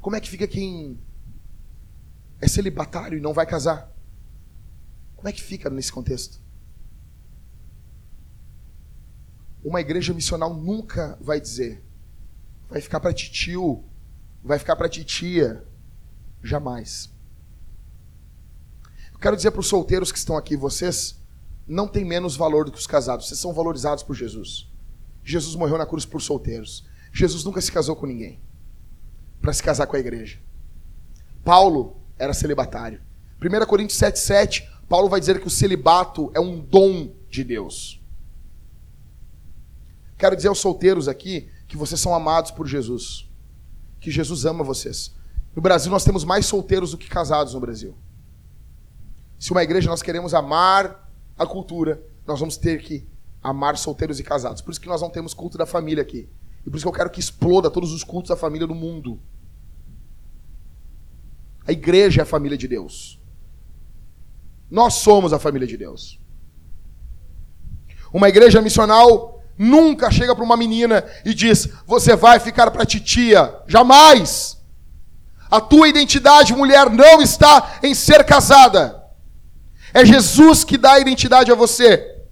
Como é que fica quem é celibatário e não vai casar? Como é que fica nesse contexto? Uma igreja missional nunca vai dizer, vai ficar para titio, vai ficar para titia. Jamais. Eu quero dizer para os solteiros que estão aqui, vocês não têm menos valor do que os casados, vocês são valorizados por Jesus. Jesus morreu na cruz por solteiros. Jesus nunca se casou com ninguém para se casar com a igreja. Paulo era celibatário. 1 Coríntios 7,7, Paulo vai dizer que o celibato é um dom de Deus. Quero dizer aos solteiros aqui que vocês são amados por Jesus. Que Jesus ama vocês. No Brasil nós temos mais solteiros do que casados no Brasil. Se uma igreja nós queremos amar a cultura, nós vamos ter que amar solteiros e casados. Por isso que nós não temos culto da família aqui. E por isso que eu quero que exploda todos os cultos da família no mundo. A igreja é a família de Deus. Nós somos a família de Deus. Uma igreja missional nunca chega para uma menina e diz: Você vai ficar para titia. Jamais. A tua identidade, mulher, não está em ser casada. É Jesus que dá a identidade a você.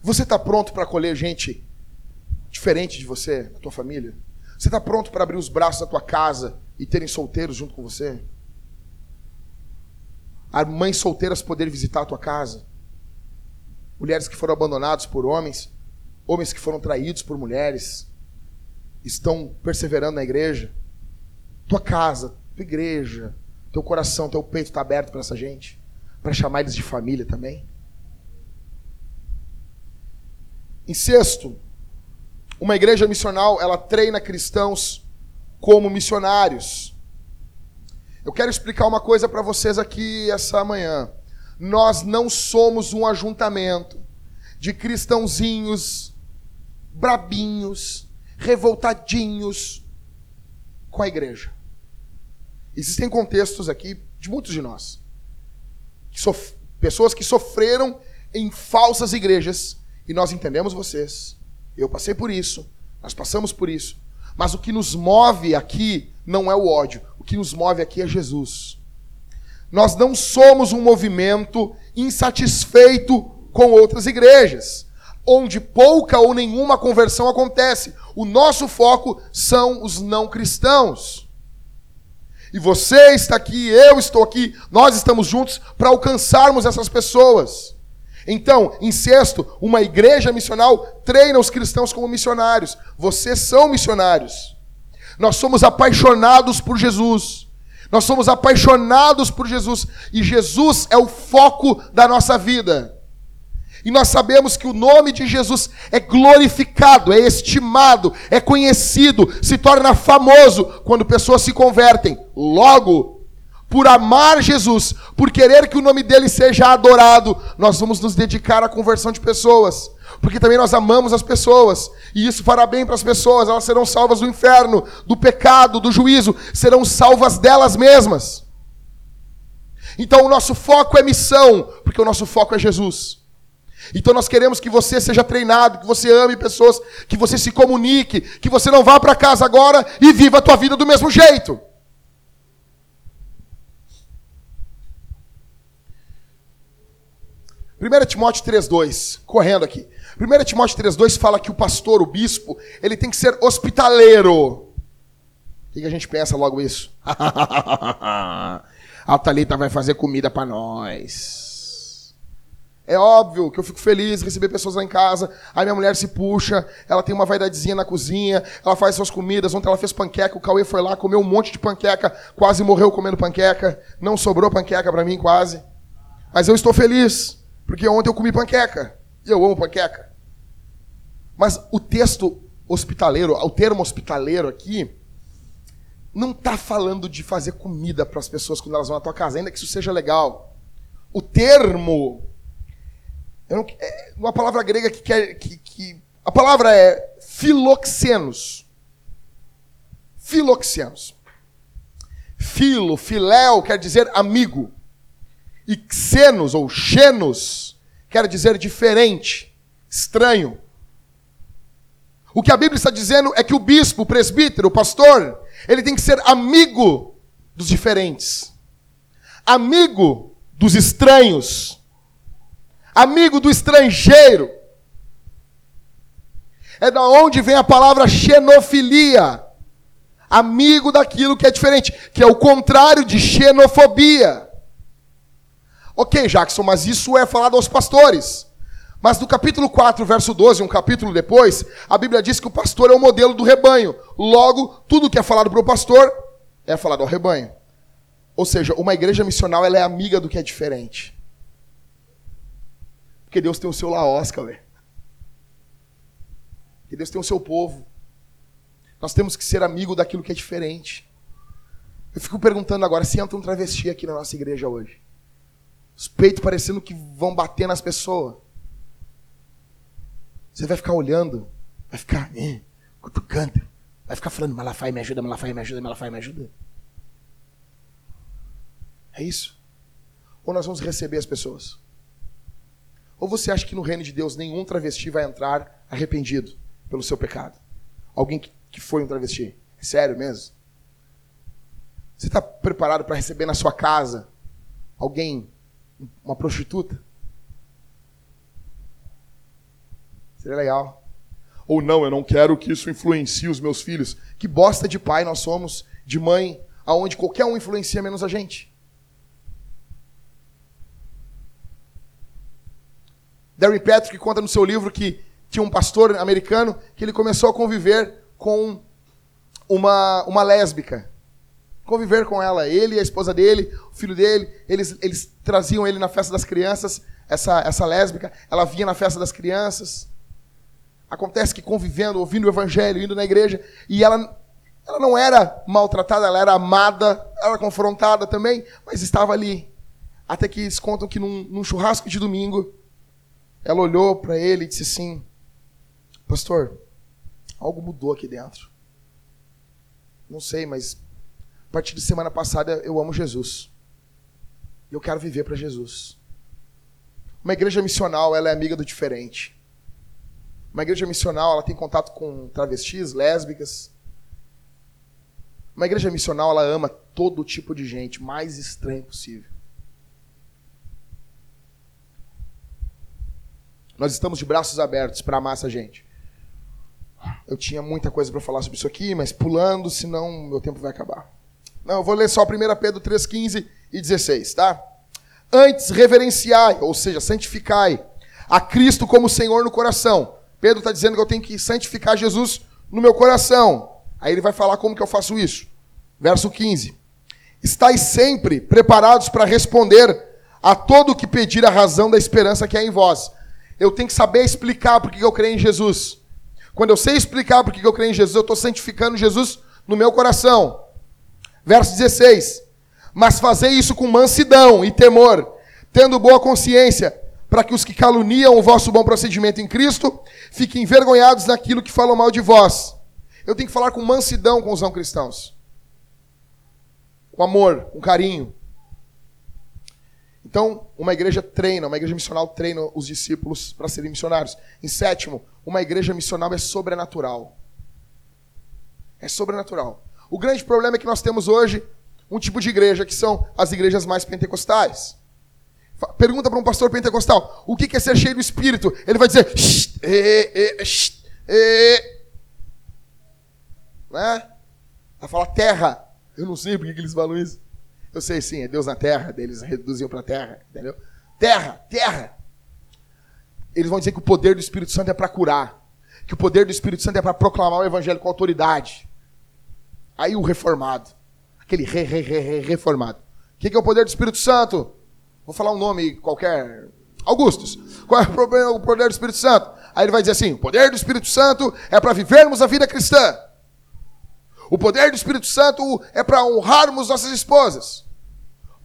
Você está pronto para acolher gente diferente de você, na tua família? Você está pronto para abrir os braços da tua casa e terem solteiros junto com você? mães solteiras poderem visitar a tua casa, mulheres que foram abandonadas por homens, homens que foram traídos por mulheres, estão perseverando na igreja. Tua casa, tua igreja, teu coração, teu peito está aberto para essa gente, para chamar eles de família também. Em sexto, uma igreja missional, ela treina cristãos como missionários. Eu quero explicar uma coisa para vocês aqui essa manhã. Nós não somos um ajuntamento de cristãozinhos brabinhos, revoltadinhos com a igreja. Existem contextos aqui de muitos de nós. Que sof pessoas que sofreram em falsas igrejas. E nós entendemos vocês. Eu passei por isso. Nós passamos por isso. Mas o que nos move aqui não é o ódio. O que nos move aqui é Jesus. Nós não somos um movimento insatisfeito com outras igrejas, onde pouca ou nenhuma conversão acontece. O nosso foco são os não cristãos. E você está aqui, eu estou aqui, nós estamos juntos para alcançarmos essas pessoas. Então, em sexto, uma igreja missional treina os cristãos como missionários. Vocês são missionários. Nós somos apaixonados por Jesus. Nós somos apaixonados por Jesus. E Jesus é o foco da nossa vida. E nós sabemos que o nome de Jesus é glorificado, é estimado, é conhecido, se torna famoso quando pessoas se convertem. Logo, por amar Jesus, por querer que o nome dele seja adorado, nós vamos nos dedicar à conversão de pessoas. Porque também nós amamos as pessoas, e isso fará bem para as pessoas, elas serão salvas do inferno, do pecado, do juízo, serão salvas delas mesmas. Então o nosso foco é missão, porque o nosso foco é Jesus. Então nós queremos que você seja treinado, que você ame pessoas, que você se comunique, que você não vá para casa agora e viva a tua vida do mesmo jeito. 1 Timóteo 3,2, correndo aqui. 1 Timóteo 3,2 fala que o pastor, o bispo, ele tem que ser hospitaleiro. O que, que a gente pensa logo isso? <laughs> a Thalita vai fazer comida para nós. É óbvio que eu fico feliz receber pessoas lá em casa. Aí minha mulher se puxa, ela tem uma vaidadezinha na cozinha, ela faz suas comidas. Ontem ela fez panqueca, o Cauê foi lá, comeu um monte de panqueca, quase morreu comendo panqueca. Não sobrou panqueca para mim, quase. Mas eu estou feliz, porque ontem eu comi panqueca. E eu amo panqueca. Mas o texto hospitaleiro, o termo hospitaleiro aqui, não está falando de fazer comida para as pessoas quando elas vão na tua casa, ainda que isso seja legal. O termo não, é uma palavra grega que quer. Que, que, a palavra é filoxenos. Filoxenos. Filo, filéu quer dizer amigo. E xenos ou xenos quer dizer diferente, estranho. O que a Bíblia está dizendo é que o bispo, o presbítero, o pastor, ele tem que ser amigo dos diferentes, amigo dos estranhos, amigo do estrangeiro. É da onde vem a palavra xenofilia. Amigo daquilo que é diferente, que é o contrário de xenofobia. Ok, Jackson, mas isso é falado aos pastores. Mas no capítulo 4, verso 12, um capítulo depois, a Bíblia diz que o pastor é o modelo do rebanho. Logo, tudo que é falado para o pastor é falado ao rebanho. Ou seja, uma igreja missional ela é amiga do que é diferente. Porque Deus tem o seu Laosca, velho. Que Deus tem o seu povo. Nós temos que ser amigo daquilo que é diferente. Eu fico perguntando agora se entra um travesti aqui na nossa igreja hoje. Os peitos parecendo que vão bater nas pessoas. Você vai ficar olhando, vai ficar eh, cutucando, vai ficar falando, Malafaia me ajuda, Malafaia me ajuda, Malafaia me ajuda. É isso? Ou nós vamos receber as pessoas? Ou você acha que no reino de Deus nenhum travesti vai entrar arrependido pelo seu pecado? Alguém que foi um travesti? É sério mesmo? Você está preparado para receber na sua casa alguém, uma prostituta? Seria legal. Ou não, eu não quero que isso influencie os meus filhos. Que bosta de pai nós somos, de mãe, aonde qualquer um influencia menos a gente. Darren Patrick conta no seu livro que tinha um pastor americano que ele começou a conviver com uma, uma lésbica. Conviver com ela. Ele a esposa dele, o filho dele, eles, eles traziam ele na festa das crianças, essa, essa lésbica, ela vinha na festa das crianças. Acontece que convivendo, ouvindo o evangelho, indo na igreja, e ela, ela não era maltratada, ela era amada, ela era confrontada também, mas estava ali. Até que eles contam que num, num churrasco de domingo, ela olhou para ele e disse assim: Pastor, algo mudou aqui dentro. Não sei, mas a partir de semana passada eu amo Jesus. E eu quero viver para Jesus. Uma igreja missional, ela é amiga do diferente. Uma igreja missional, ela tem contato com travestis, lésbicas. Uma igreja missional, ela ama todo tipo de gente, mais estranho possível. Nós estamos de braços abertos para amar essa gente. Eu tinha muita coisa para falar sobre isso aqui, mas pulando, senão meu tempo vai acabar. Não, eu vou ler só 1 Pedro 3,15 e 16, tá? Antes reverenciai, ou seja, santificai a Cristo como Senhor no coração Pedro está dizendo que eu tenho que santificar Jesus no meu coração. Aí ele vai falar como que eu faço isso. Verso 15. Estais sempre preparados para responder a todo o que pedir a razão da esperança que é em vós. Eu tenho que saber explicar porque eu creio em Jesus. Quando eu sei explicar porque eu creio em Jesus, eu estou santificando Jesus no meu coração. Verso 16. Mas fazei isso com mansidão e temor, tendo boa consciência, para que os que caluniam o vosso bom procedimento em Cristo fiquem envergonhados naquilo que falam mal de vós. Eu tenho que falar com mansidão com os não cristãos. Com amor, com carinho. Então, uma igreja treina, uma igreja missional treina os discípulos para serem missionários. Em sétimo, uma igreja missional é sobrenatural. É sobrenatural. O grande problema é que nós temos hoje um tipo de igreja que são as igrejas mais pentecostais. Pergunta para um pastor pentecostal: o que é ser cheio do Espírito? Ele vai dizer: e, e, e. Né? Vai falar terra. Eu não sei por que eles falam isso. Eu sei sim, é Deus na terra, eles reduziam para terra, entendeu? Terra, terra. Eles vão dizer que o poder do Espírito Santo é para curar, que o poder do Espírito Santo é para proclamar o evangelho com autoridade. Aí o reformado, aquele re, re, re, re reformado. O que é o poder do Espírito Santo? Vou falar um nome qualquer. Augustus. Qual é o, problema, o poder do Espírito Santo? Aí ele vai dizer assim: o poder do Espírito Santo é para vivermos a vida cristã. O poder do Espírito Santo é para honrarmos nossas esposas.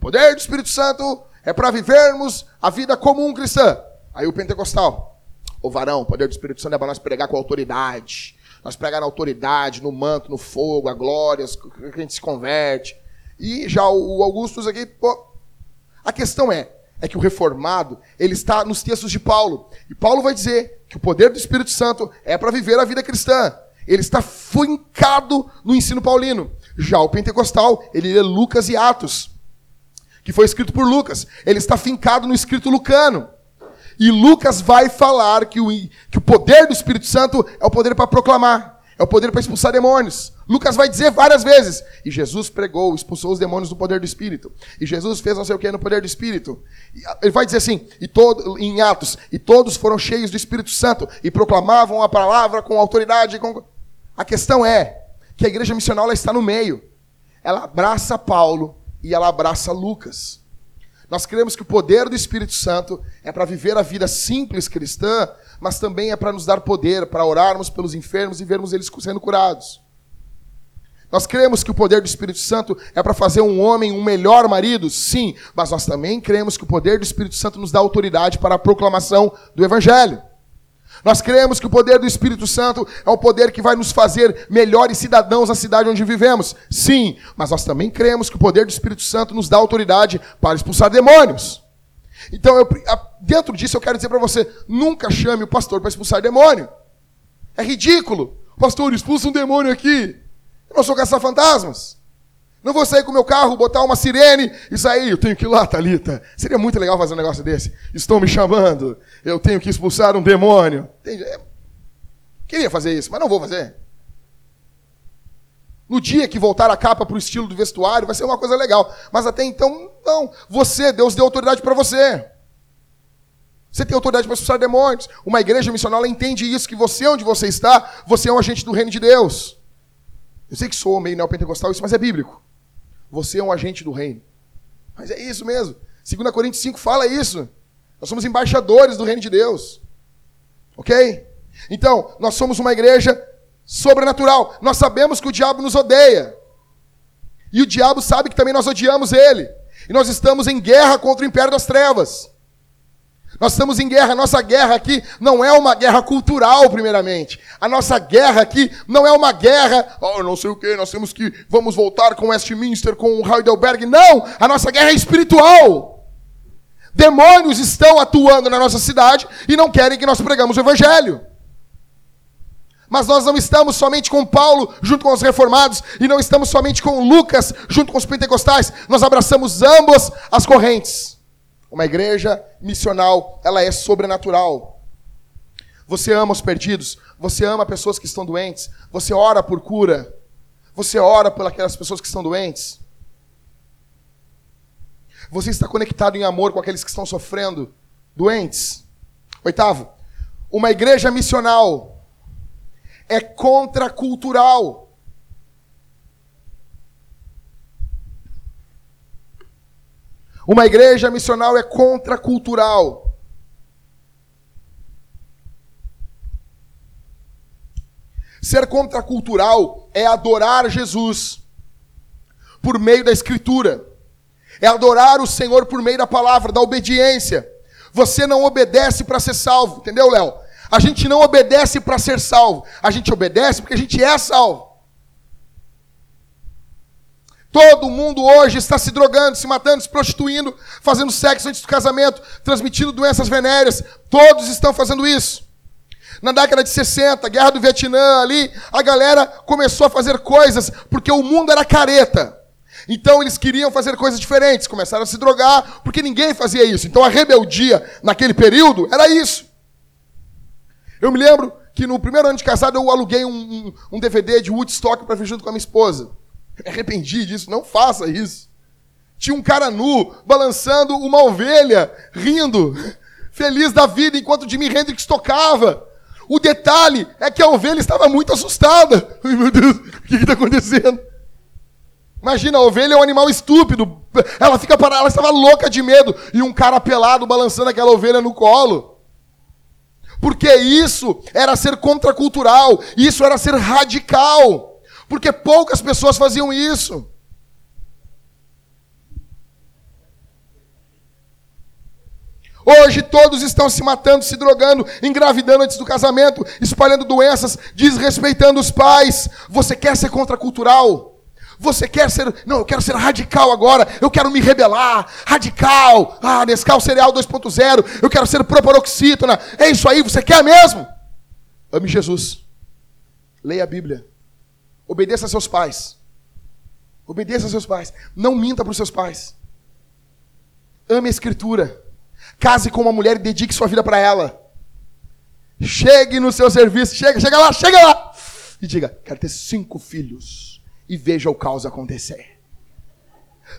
Poder do Espírito Santo é para vivermos a vida comum cristã. Aí o pentecostal, o varão, o poder do Espírito Santo é para nós pregar com autoridade. Nós pregar na autoridade, no manto, no fogo, a glória, que a gente se converte. E já o Augustus aqui, pô, a questão é, é que o reformado, ele está nos textos de Paulo. E Paulo vai dizer que o poder do Espírito Santo é para viver a vida cristã. Ele está fincado no ensino paulino. Já o pentecostal, ele lê Lucas e Atos, que foi escrito por Lucas. Ele está fincado no escrito lucano. E Lucas vai falar que o, que o poder do Espírito Santo é o poder para proclamar, é o poder para expulsar demônios, Lucas vai dizer várias vezes. E Jesus pregou, expulsou os demônios do poder do Espírito. E Jesus fez não sei o que no poder do Espírito. Ele vai dizer assim, e todo, em Atos, e todos foram cheios do Espírito Santo e proclamavam a palavra com autoridade. Com... A questão é que a igreja missional está no meio. Ela abraça Paulo e ela abraça Lucas. Nós cremos que o poder do Espírito Santo é para viver a vida simples cristã, mas também é para nos dar poder, para orarmos pelos enfermos e vermos eles sendo curados. Nós cremos que o poder do Espírito Santo é para fazer um homem um melhor marido? Sim, mas nós também cremos que o poder do Espírito Santo nos dá autoridade para a proclamação do Evangelho. Nós cremos que o poder do Espírito Santo é o poder que vai nos fazer melhores cidadãos na cidade onde vivemos. Sim, mas nós também cremos que o poder do Espírito Santo nos dá autoridade para expulsar demônios. Então, eu, dentro disso, eu quero dizer para você: nunca chame o pastor para expulsar demônio. É ridículo. Pastor, expulsa um demônio aqui. Eu não sou caça-fantasmas. Não vou sair com meu carro, botar uma sirene e sair. Eu tenho que ir lá, Thalita. Seria muito legal fazer um negócio desse. Estão me chamando. Eu tenho que expulsar um demônio. É, queria fazer isso, mas não vou fazer. No dia que voltar a capa para o estilo do vestuário, vai ser uma coisa legal. Mas até então, não. Você, Deus deu autoridade para você. Você tem autoridade para expulsar demônios. Uma igreja missional entende isso, que você, onde você está, você é um agente do reino de Deus. Eu sei que sou meio neopentecostal isso, mas é bíblico. Você é um agente do reino. Mas é isso mesmo. 2 Coríntios 5 fala isso. Nós somos embaixadores do reino de Deus. Ok? Então, nós somos uma igreja sobrenatural. Nós sabemos que o diabo nos odeia. E o diabo sabe que também nós odiamos ele. E nós estamos em guerra contra o império das trevas. Nós estamos em guerra. Nossa guerra aqui não é uma guerra cultural, primeiramente. A nossa guerra aqui não é uma guerra, oh, não sei o que, nós temos que, vamos voltar com Westminster, com Heidelberg. Não! A nossa guerra é espiritual. Demônios estão atuando na nossa cidade e não querem que nós pregamos o evangelho. Mas nós não estamos somente com Paulo junto com os reformados e não estamos somente com Lucas junto com os pentecostais. Nós abraçamos ambas as correntes. Uma igreja missional, ela é sobrenatural. Você ama os perdidos, você ama pessoas que estão doentes, você ora por cura, você ora por aquelas pessoas que estão doentes. Você está conectado em amor com aqueles que estão sofrendo, doentes. Oitavo, uma igreja missional é contracultural. Uma igreja missional é contracultural. Ser contracultural é adorar Jesus por meio da Escritura, é adorar o Senhor por meio da palavra, da obediência. Você não obedece para ser salvo, entendeu, Léo? A gente não obedece para ser salvo. A gente obedece porque a gente é salvo. Todo mundo hoje está se drogando, se matando, se prostituindo, fazendo sexo antes do casamento, transmitindo doenças venéreas. Todos estão fazendo isso. Na década de 60, guerra do Vietnã ali, a galera começou a fazer coisas porque o mundo era careta. Então eles queriam fazer coisas diferentes, começaram a se drogar porque ninguém fazia isso. Então a rebeldia naquele período era isso. Eu me lembro que no primeiro ano de casado eu aluguei um, um, DVD de Woodstock para ver junto com a minha esposa. Arrependi disso, não faça isso. Tinha um cara nu balançando uma ovelha, rindo, feliz da vida, enquanto Jimi Hendrix tocava. O detalhe é que a ovelha estava muito assustada. Ai meu Deus, o que está acontecendo? Imagina, a ovelha é um animal estúpido. Ela fica parada, ela estava louca de medo. E um cara pelado balançando aquela ovelha no colo. Porque isso era ser contracultural, isso era ser radical. Porque poucas pessoas faziam isso. Hoje todos estão se matando, se drogando, engravidando antes do casamento, espalhando doenças, desrespeitando os pais. Você quer ser contracultural? Você quer ser. Não, eu quero ser radical agora. Eu quero me rebelar. Radical. Ah, Nescau Cereal 2.0. Eu quero ser proparoxítona. É isso aí, você quer mesmo? Ame Jesus. Leia a Bíblia. Obedeça a seus pais. Obedeça a seus pais. Não minta para os seus pais. Ame a Escritura. Case com uma mulher e dedique sua vida para ela. Chegue no seu serviço. Chega, chega lá, chega lá. E diga: quero ter cinco filhos e veja o caos acontecer.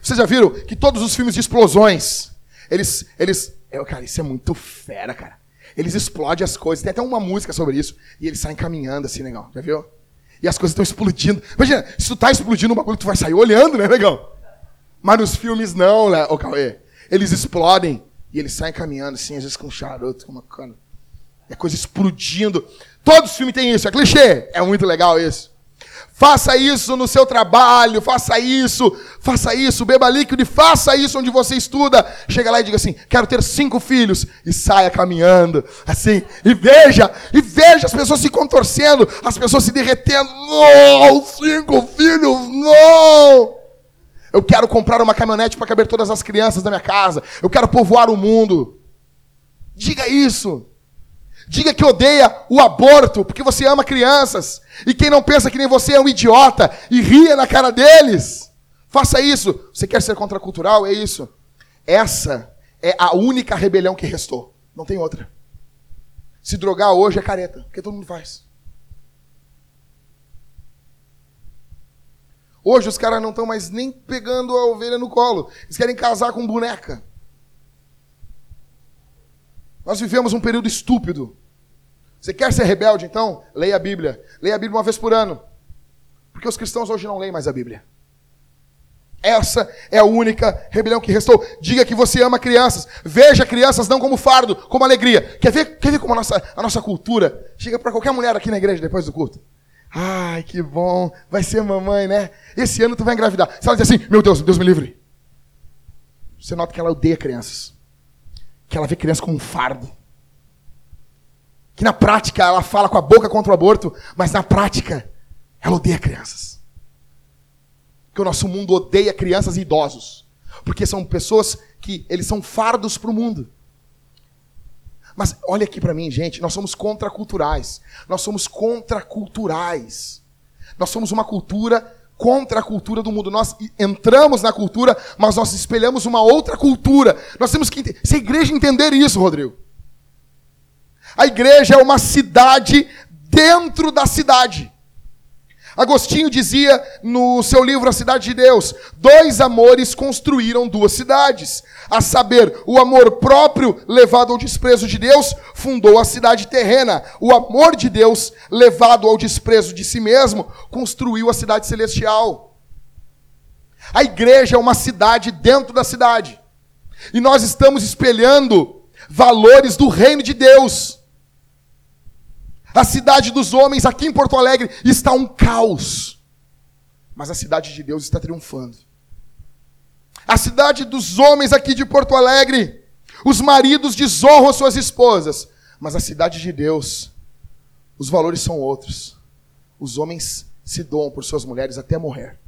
Vocês já viram que todos os filmes de explosões, eles, eles, é, cara, isso é muito fera, cara. Eles explodem as coisas. Tem até uma música sobre isso. E eles saem caminhando assim, legal. Já viu? E as coisas estão explodindo. Imagina, se tu tá explodindo um bagulho, tu vai sair olhando, né, legal? Mas nos filmes não, né, ô Cauê. Eles explodem e eles saem caminhando assim, às vezes com um charuto, com uma cana. É coisa explodindo. Todos os filmes têm isso, é clichê. É muito legal isso. Faça isso no seu trabalho, faça isso, faça isso, beba líquido e faça isso onde você estuda. Chega lá e diga assim: quero ter cinco filhos. E saia caminhando, assim, e veja, e veja as pessoas se contorcendo, as pessoas se derretendo. Não, cinco filhos, não! Eu quero comprar uma caminhonete para caber todas as crianças da minha casa. Eu quero povoar o mundo. Diga isso. Diga que odeia o aborto, porque você ama crianças. E quem não pensa que nem você é um idiota e ria na cara deles. Faça isso. Você quer ser contracultural? É isso. Essa é a única rebelião que restou. Não tem outra. Se drogar hoje é careta, porque todo mundo faz. Hoje os caras não estão mais nem pegando a ovelha no colo. Eles querem casar com boneca. Nós vivemos um período estúpido. Você quer ser rebelde, então? Leia a Bíblia. Leia a Bíblia uma vez por ano. Porque os cristãos hoje não leem mais a Bíblia. Essa é a única rebelião que restou. Diga que você ama crianças. Veja crianças não como fardo, como alegria. Quer ver, quer ver como a nossa, a nossa cultura chega para qualquer mulher aqui na igreja depois do culto? Ai, que bom. Vai ser mamãe, né? Esse ano tu vai engravidar. Se ela diz assim, meu Deus, Deus me livre. Você nota que ela odeia crianças. Que ela vê crianças como um fardo. Que na prática ela fala com a boca contra o aborto, mas na prática ela odeia crianças que o nosso mundo odeia crianças e idosos. Porque são pessoas que eles são fardos para o mundo. Mas olha aqui para mim, gente, nós somos contraculturais. Nós somos contraculturais. Nós somos uma cultura contra a cultura do mundo. Nós entramos na cultura, mas nós espelhamos uma outra cultura. Nós temos que se a igreja entender isso, Rodrigo. A igreja é uma cidade dentro da cidade. Agostinho dizia no seu livro A Cidade de Deus: dois amores construíram duas cidades. A saber, o amor próprio, levado ao desprezo de Deus, fundou a cidade terrena. O amor de Deus, levado ao desprezo de si mesmo, construiu a cidade celestial. A igreja é uma cidade dentro da cidade. E nós estamos espelhando valores do reino de Deus. A cidade dos homens aqui em Porto Alegre está um caos. Mas a cidade de Deus está triunfando. A cidade dos homens aqui de Porto Alegre, os maridos desonram suas esposas. Mas a cidade de Deus, os valores são outros. Os homens se doam por suas mulheres até morrer.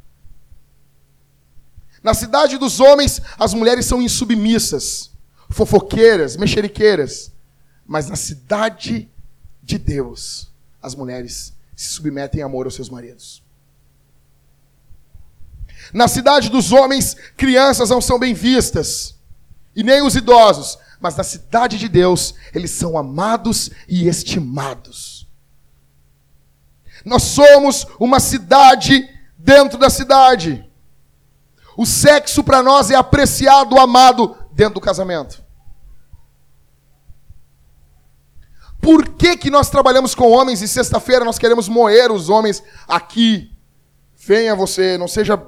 Na cidade dos homens, as mulheres são insubmissas, fofoqueiras, mexeriqueiras. Mas na cidade de Deus, as mulheres se submetem em amor aos seus maridos. Na cidade dos homens, crianças não são bem vistas, e nem os idosos, mas na cidade de Deus, eles são amados e estimados. Nós somos uma cidade dentro da cidade. O sexo para nós é apreciado, amado dentro do casamento. Por que, que nós trabalhamos com homens e sexta-feira nós queremos moer os homens aqui? Venha você, não seja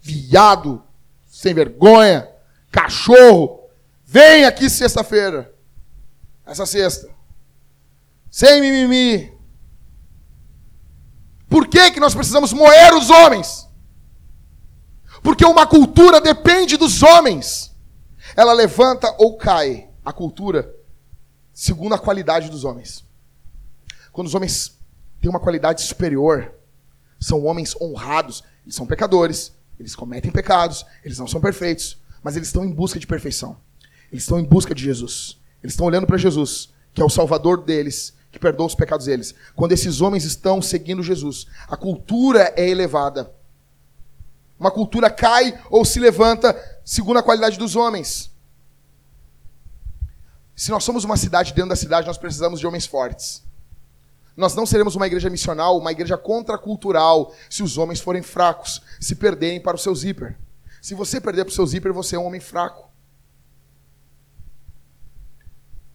viado, sem vergonha, cachorro. Vem aqui sexta-feira. Essa sexta. Sem mimimi. Por que, que nós precisamos moer os homens? Porque uma cultura depende dos homens. Ela levanta ou cai. A cultura segundo a qualidade dos homens. Quando os homens têm uma qualidade superior, são homens honrados, eles são pecadores, eles cometem pecados, eles não são perfeitos, mas eles estão em busca de perfeição. Eles estão em busca de Jesus. Eles estão olhando para Jesus, que é o Salvador deles, que perdoa os pecados deles. Quando esses homens estão seguindo Jesus, a cultura é elevada. Uma cultura cai ou se levanta segundo a qualidade dos homens. Se nós somos uma cidade dentro da cidade, nós precisamos de homens fortes. Nós não seremos uma igreja missional, uma igreja contracultural, se os homens forem fracos, se perderem para o seu zíper. Se você perder para o seu zíper, você é um homem fraco.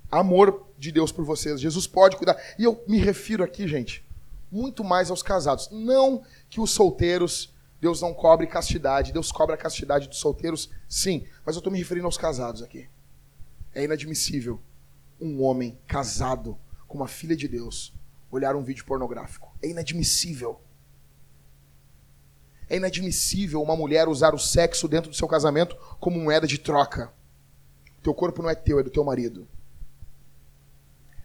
Amor de Deus por vocês. Jesus pode cuidar. E eu me refiro aqui, gente, muito mais aos casados. Não que os solteiros, Deus não cobre castidade. Deus cobra a castidade dos solteiros, sim. Mas eu estou me referindo aos casados aqui. É inadmissível um homem casado com uma filha de Deus olhar um vídeo pornográfico. É inadmissível. É inadmissível uma mulher usar o sexo dentro do seu casamento como moeda de troca. Teu corpo não é teu, é do teu marido.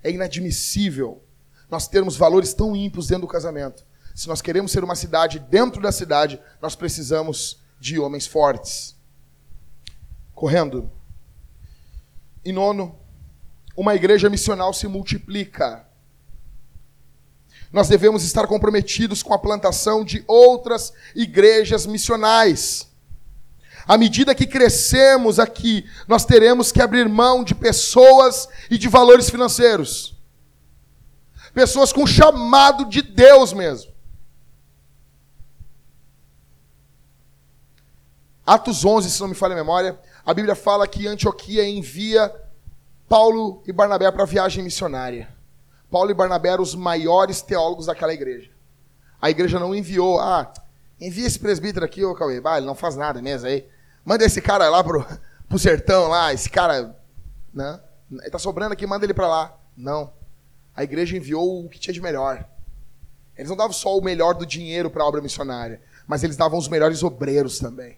É inadmissível nós termos valores tão ímpios dentro do casamento. Se nós queremos ser uma cidade dentro da cidade, nós precisamos de homens fortes. Correndo. E nono, uma igreja missional se multiplica. Nós devemos estar comprometidos com a plantação de outras igrejas missionais. À medida que crescemos aqui, nós teremos que abrir mão de pessoas e de valores financeiros. Pessoas com chamado de Deus mesmo. Atos 11, se não me falha a memória, a Bíblia fala que Antioquia envia Paulo e Barnabé para viagem missionária. Paulo e Barnabé eram os maiores teólogos daquela igreja. A igreja não enviou. Ah, envia esse presbítero aqui, ô Cauê. Ah, ele não faz nada mesmo aí. Manda esse cara lá pro, <laughs> pro sertão lá, esse cara. Né? Ele tá sobrando aqui, manda ele para lá. Não. A igreja enviou o que tinha de melhor. Eles não davam só o melhor do dinheiro para a obra missionária, mas eles davam os melhores obreiros também.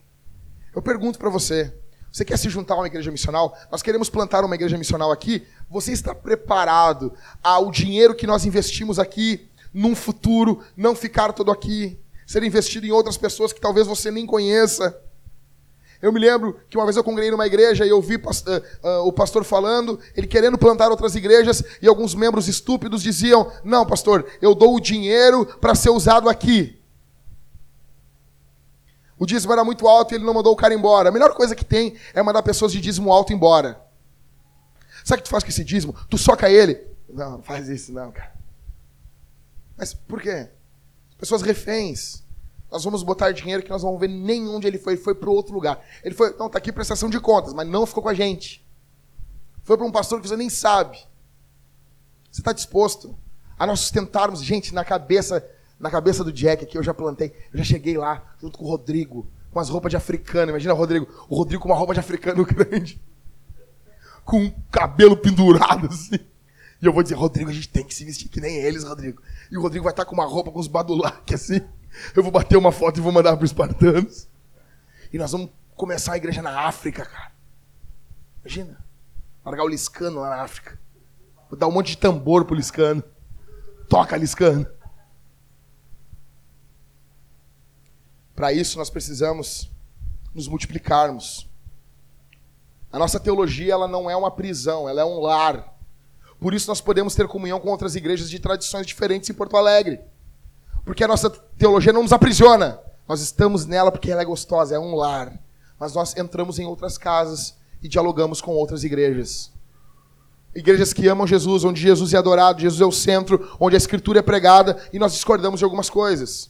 Eu pergunto para você, você quer se juntar a uma igreja missional? Nós queremos plantar uma igreja missional aqui. Você está preparado ao dinheiro que nós investimos aqui num futuro não ficar todo aqui, ser investido em outras pessoas que talvez você nem conheça? Eu me lembro que uma vez eu congreguei numa igreja e eu vi uh, uh, o pastor falando, ele querendo plantar outras igrejas, e alguns membros estúpidos diziam: Não, pastor, eu dou o dinheiro para ser usado aqui. O dízimo era muito alto e ele não mandou o cara embora. A melhor coisa que tem é mandar pessoas de dízimo alto embora. Sabe o que tu faz com esse dízimo? Tu soca ele. Não, não faz isso não, cara. Mas por quê? Pessoas reféns. Nós vamos botar dinheiro que nós não vamos ver nem onde ele foi. Ele foi para outro lugar. Ele foi, não, está aqui prestação de contas, mas não ficou com a gente. Foi para um pastor que você nem sabe. Você está disposto a nós sustentarmos, gente, na cabeça, na cabeça do Jack aqui, eu já plantei, eu já cheguei lá, junto com o Rodrigo, com as roupas de africano. Imagina o Rodrigo, o Rodrigo com uma roupa de africano <laughs> grande, com um cabelo pendurado assim. E eu vou dizer, Rodrigo, a gente tem que se vestir que nem eles, Rodrigo. E o Rodrigo vai estar com uma roupa com os badulaques assim. Eu vou bater uma foto e vou mandar para os espartanos. E nós vamos começar a igreja na África, cara. Imagina. Largar o Liscano lá na África. Vou dar um monte de tambor pro Liscano. Toca, Liscano. Para isso nós precisamos nos multiplicarmos. A nossa teologia ela não é uma prisão, ela é um lar. Por isso nós podemos ter comunhão com outras igrejas de tradições diferentes em Porto Alegre. Porque a nossa teologia não nos aprisiona. Nós estamos nela porque ela é gostosa, é um lar. Mas nós entramos em outras casas e dialogamos com outras igrejas. Igrejas que amam Jesus, onde Jesus é adorado, Jesus é o centro, onde a escritura é pregada e nós discordamos de algumas coisas.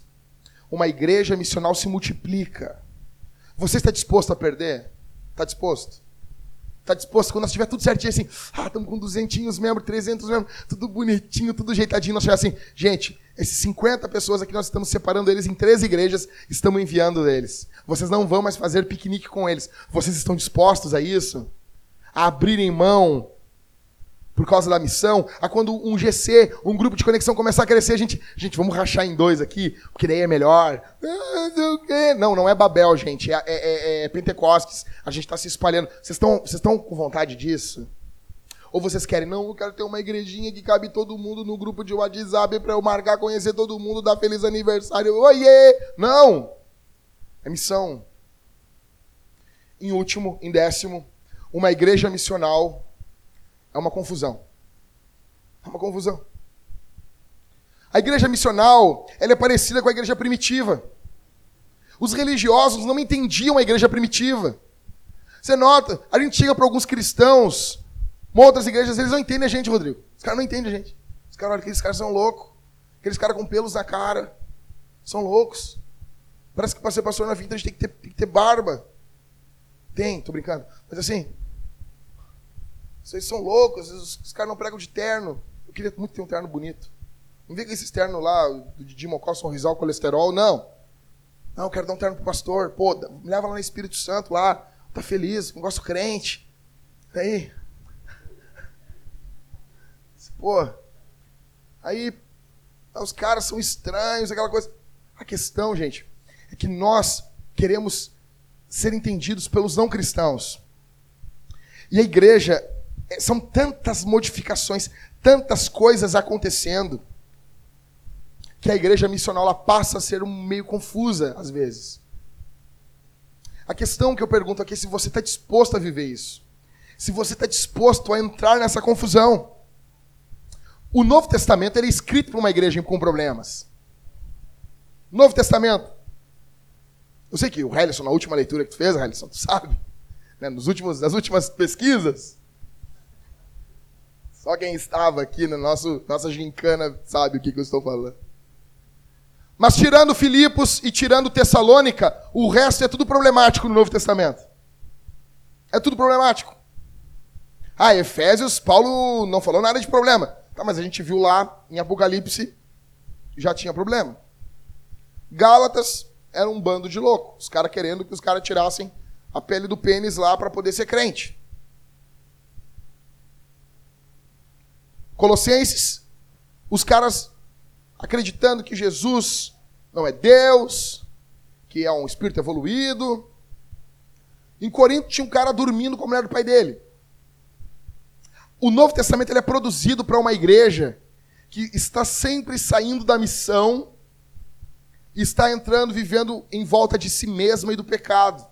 Uma igreja missional se multiplica. Você está disposto a perder? Está disposto? Está disposto, quando nós tiver tudo certinho, assim, ah, estamos com 200 membros, 300 membros, tudo bonitinho, tudo ajeitadinho, nós chegar assim, gente, esses 50 pessoas aqui, nós estamos separando eles em três igrejas, estamos enviando eles. Vocês não vão mais fazer piquenique com eles. Vocês estão dispostos a isso? A abrirem mão por causa da missão, a quando um GC, um grupo de conexão começar a crescer, a gente, gente, vamos rachar em dois aqui, porque daí é melhor. Não, não é Babel, gente, é, é, é, é Pentecostes. A gente está se espalhando. Vocês estão com vontade disso? Ou vocês querem, não, eu quero ter uma igrejinha que cabe todo mundo no grupo de WhatsApp para eu marcar, conhecer todo mundo, dar feliz aniversário. Oiê! Não! É missão. Em último, em décimo, uma igreja missional é uma confusão. É uma confusão. A igreja missional, ela é parecida com a igreja primitiva. Os religiosos não entendiam a igreja primitiva. Você nota, a gente chega para alguns cristãos, outras igrejas, eles não entendem a gente, Rodrigo. Os caras não entendem a gente. Os caras, olha, aqueles caras são loucos. Aqueles caras com pelos na cara. São loucos. Parece que para ser pastor na vida a gente tem que ter, tem que ter barba. Tem, tô brincando. Mas assim, vocês são loucos, os, os caras não pregam de terno. Eu queria muito ter um terno bonito. Não vem com esses ternos lá, do Didi Mocó, Sorrisal, colesterol, não. Não, eu quero dar um terno pro pastor. Pô, me leva lá no Espírito Santo, lá. Tá feliz, negócio crente. Aí. <laughs> Pô. Aí, os caras são estranhos, aquela coisa. A questão, gente, é que nós queremos ser entendidos pelos não cristãos. E a igreja são tantas modificações, tantas coisas acontecendo, que a igreja missional ela passa a ser um meio confusa às vezes. A questão que eu pergunto aqui é se você está disposto a viver isso. Se você está disposto a entrar nessa confusão. O Novo Testamento é escrito para uma igreja com problemas. Novo Testamento. Eu sei que o Helison, na última leitura que tu fez, Helison, tu sabe, né, nos últimos, nas últimas pesquisas, só quem estava aqui na nosso, nossa gincana sabe o que, que eu estou falando. Mas tirando Filipos e tirando Tessalônica, o resto é tudo problemático no Novo Testamento. É tudo problemático. Ah, Efésios, Paulo não falou nada de problema. Tá, mas a gente viu lá em Apocalipse, já tinha problema. Gálatas era um bando de loucos. Os caras querendo que os caras tirassem a pele do pênis lá para poder ser crente. Colossenses, os caras acreditando que Jesus não é Deus, que é um espírito evoluído. Em Corinto tinha um cara dormindo com a mulher do pai dele. O Novo Testamento ele é produzido para uma igreja que está sempre saindo da missão está entrando, vivendo em volta de si mesma e do pecado.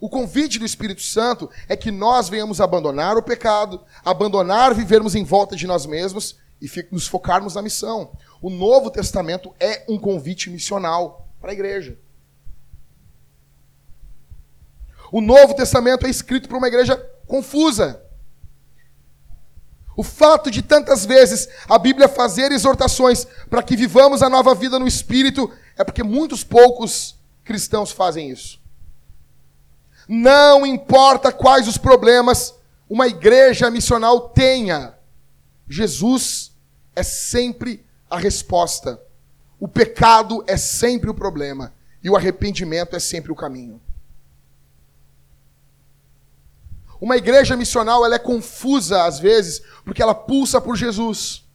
O convite do Espírito Santo é que nós venhamos abandonar o pecado, abandonar vivermos em volta de nós mesmos e nos focarmos na missão. O Novo Testamento é um convite missional para a igreja. O Novo Testamento é escrito para uma igreja confusa. O fato de tantas vezes a Bíblia fazer exortações para que vivamos a nova vida no Espírito é porque muitos poucos cristãos fazem isso. Não importa quais os problemas uma igreja missional tenha, Jesus é sempre a resposta. O pecado é sempre o problema e o arrependimento é sempre o caminho. Uma igreja missional ela é confusa às vezes, porque ela pulsa por Jesus.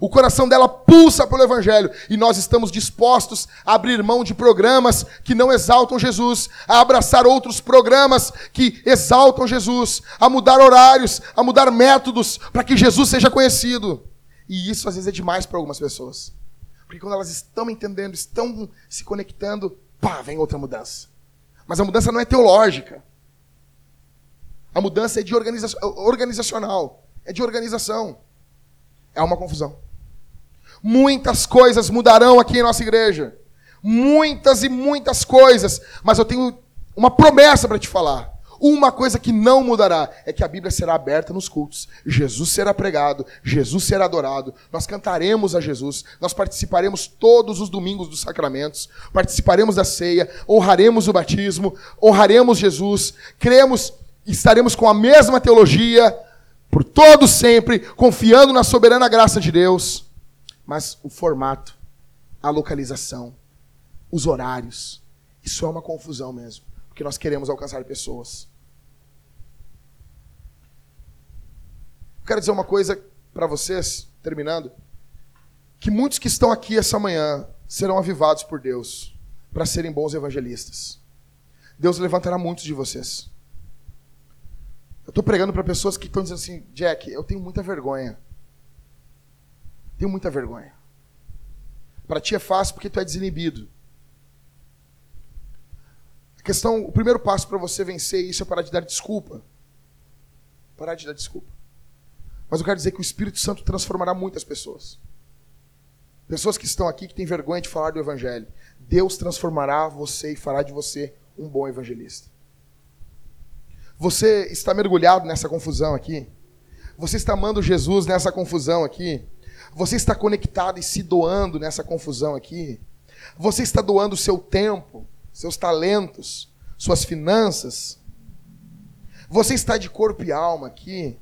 O coração dela pulsa pelo Evangelho. E nós estamos dispostos a abrir mão de programas que não exaltam Jesus, a abraçar outros programas que exaltam Jesus, a mudar horários, a mudar métodos para que Jesus seja conhecido. E isso às vezes é demais para algumas pessoas. Porque quando elas estão entendendo, estão se conectando, pá, vem outra mudança. Mas a mudança não é teológica. A mudança é de organiza organizacional, é de organização. É uma confusão. Muitas coisas mudarão aqui em nossa igreja. Muitas e muitas coisas. Mas eu tenho uma promessa para te falar. Uma coisa que não mudará é que a Bíblia será aberta nos cultos. Jesus será pregado, Jesus será adorado. Nós cantaremos a Jesus, nós participaremos todos os domingos dos sacramentos, participaremos da ceia, honraremos o batismo, honraremos Jesus, cremos estaremos com a mesma teologia por todo sempre, confiando na soberana graça de Deus. Mas o formato, a localização, os horários, isso é uma confusão mesmo, porque nós queremos alcançar pessoas. Quero dizer uma coisa para vocês, terminando, que muitos que estão aqui essa manhã serão avivados por Deus para serem bons evangelistas. Deus levantará muitos de vocês. Eu estou pregando para pessoas que estão dizendo assim, Jack, eu tenho muita vergonha. Tenho muita vergonha. Para ti é fácil porque tu é desinibido. A questão, o primeiro passo para você vencer isso é parar de dar desculpa. Parar de dar desculpa. Mas eu quero dizer que o Espírito Santo transformará muitas pessoas. Pessoas que estão aqui que têm vergonha de falar do Evangelho. Deus transformará você e fará de você um bom evangelista. Você está mergulhado nessa confusão aqui? Você está amando Jesus nessa confusão aqui? Você está conectado e se doando nessa confusão aqui? Você está doando seu tempo, seus talentos, suas finanças? Você está de corpo e alma aqui?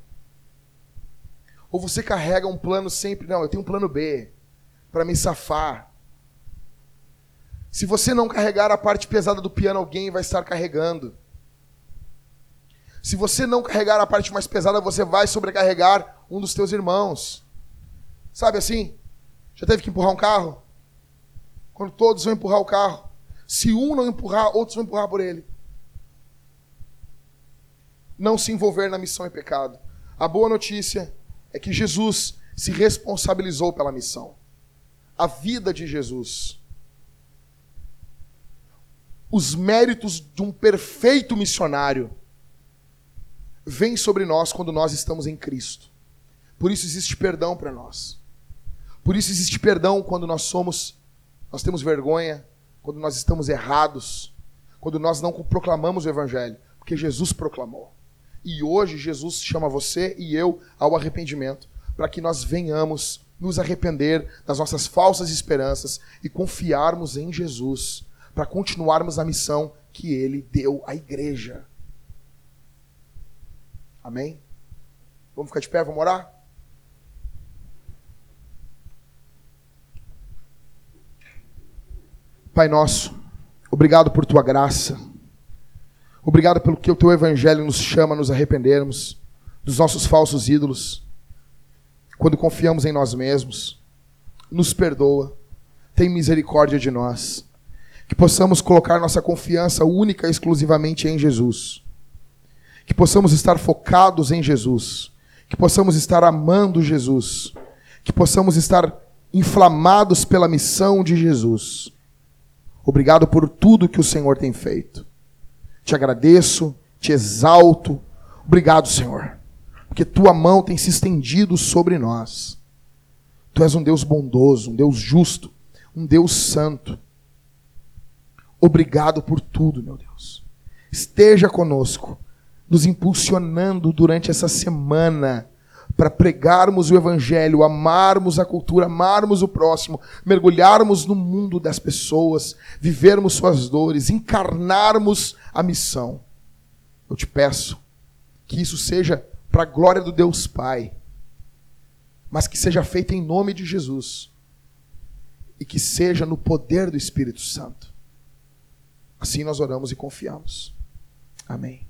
Ou você carrega um plano sempre, não, eu tenho um plano B para me safar. Se você não carregar a parte pesada do piano, alguém vai estar carregando. Se você não carregar a parte mais pesada, você vai sobrecarregar um dos teus irmãos. Sabe assim? Já teve que empurrar um carro? Quando todos vão empurrar o carro. Se um não empurrar, outros vão empurrar por ele. Não se envolver na missão é pecado. A boa notícia é que Jesus se responsabilizou pela missão. A vida de Jesus. Os méritos de um perfeito missionário vem sobre nós quando nós estamos em Cristo. Por isso existe perdão para nós. Por isso existe perdão quando nós somos, nós temos vergonha, quando nós estamos errados, quando nós não proclamamos o Evangelho, porque Jesus proclamou. E hoje Jesus chama você e eu ao arrependimento, para que nós venhamos nos arrepender das nossas falsas esperanças e confiarmos em Jesus, para continuarmos a missão que ele deu à igreja. Amém? Vamos ficar de pé, vamos orar? Pai nosso, obrigado por tua graça. Obrigado pelo que o teu evangelho nos chama a nos arrependermos dos nossos falsos ídolos. Quando confiamos em nós mesmos, nos perdoa. Tem misericórdia de nós. Que possamos colocar nossa confiança única e exclusivamente em Jesus. Que possamos estar focados em Jesus. Que possamos estar amando Jesus. Que possamos estar inflamados pela missão de Jesus. Obrigado por tudo que o Senhor tem feito. Te agradeço, te exalto. Obrigado, Senhor, porque tua mão tem se estendido sobre nós. Tu és um Deus bondoso, um Deus justo, um Deus santo. Obrigado por tudo, meu Deus. Esteja conosco, nos impulsionando durante essa semana para pregarmos o Evangelho, amarmos a cultura, amarmos o próximo, mergulharmos no mundo das pessoas, vivermos suas dores, encarnarmos a missão. Eu te peço que isso seja para a glória do Deus Pai, mas que seja feito em nome de Jesus e que seja no poder do Espírito Santo. Assim nós oramos e confiamos. Amém.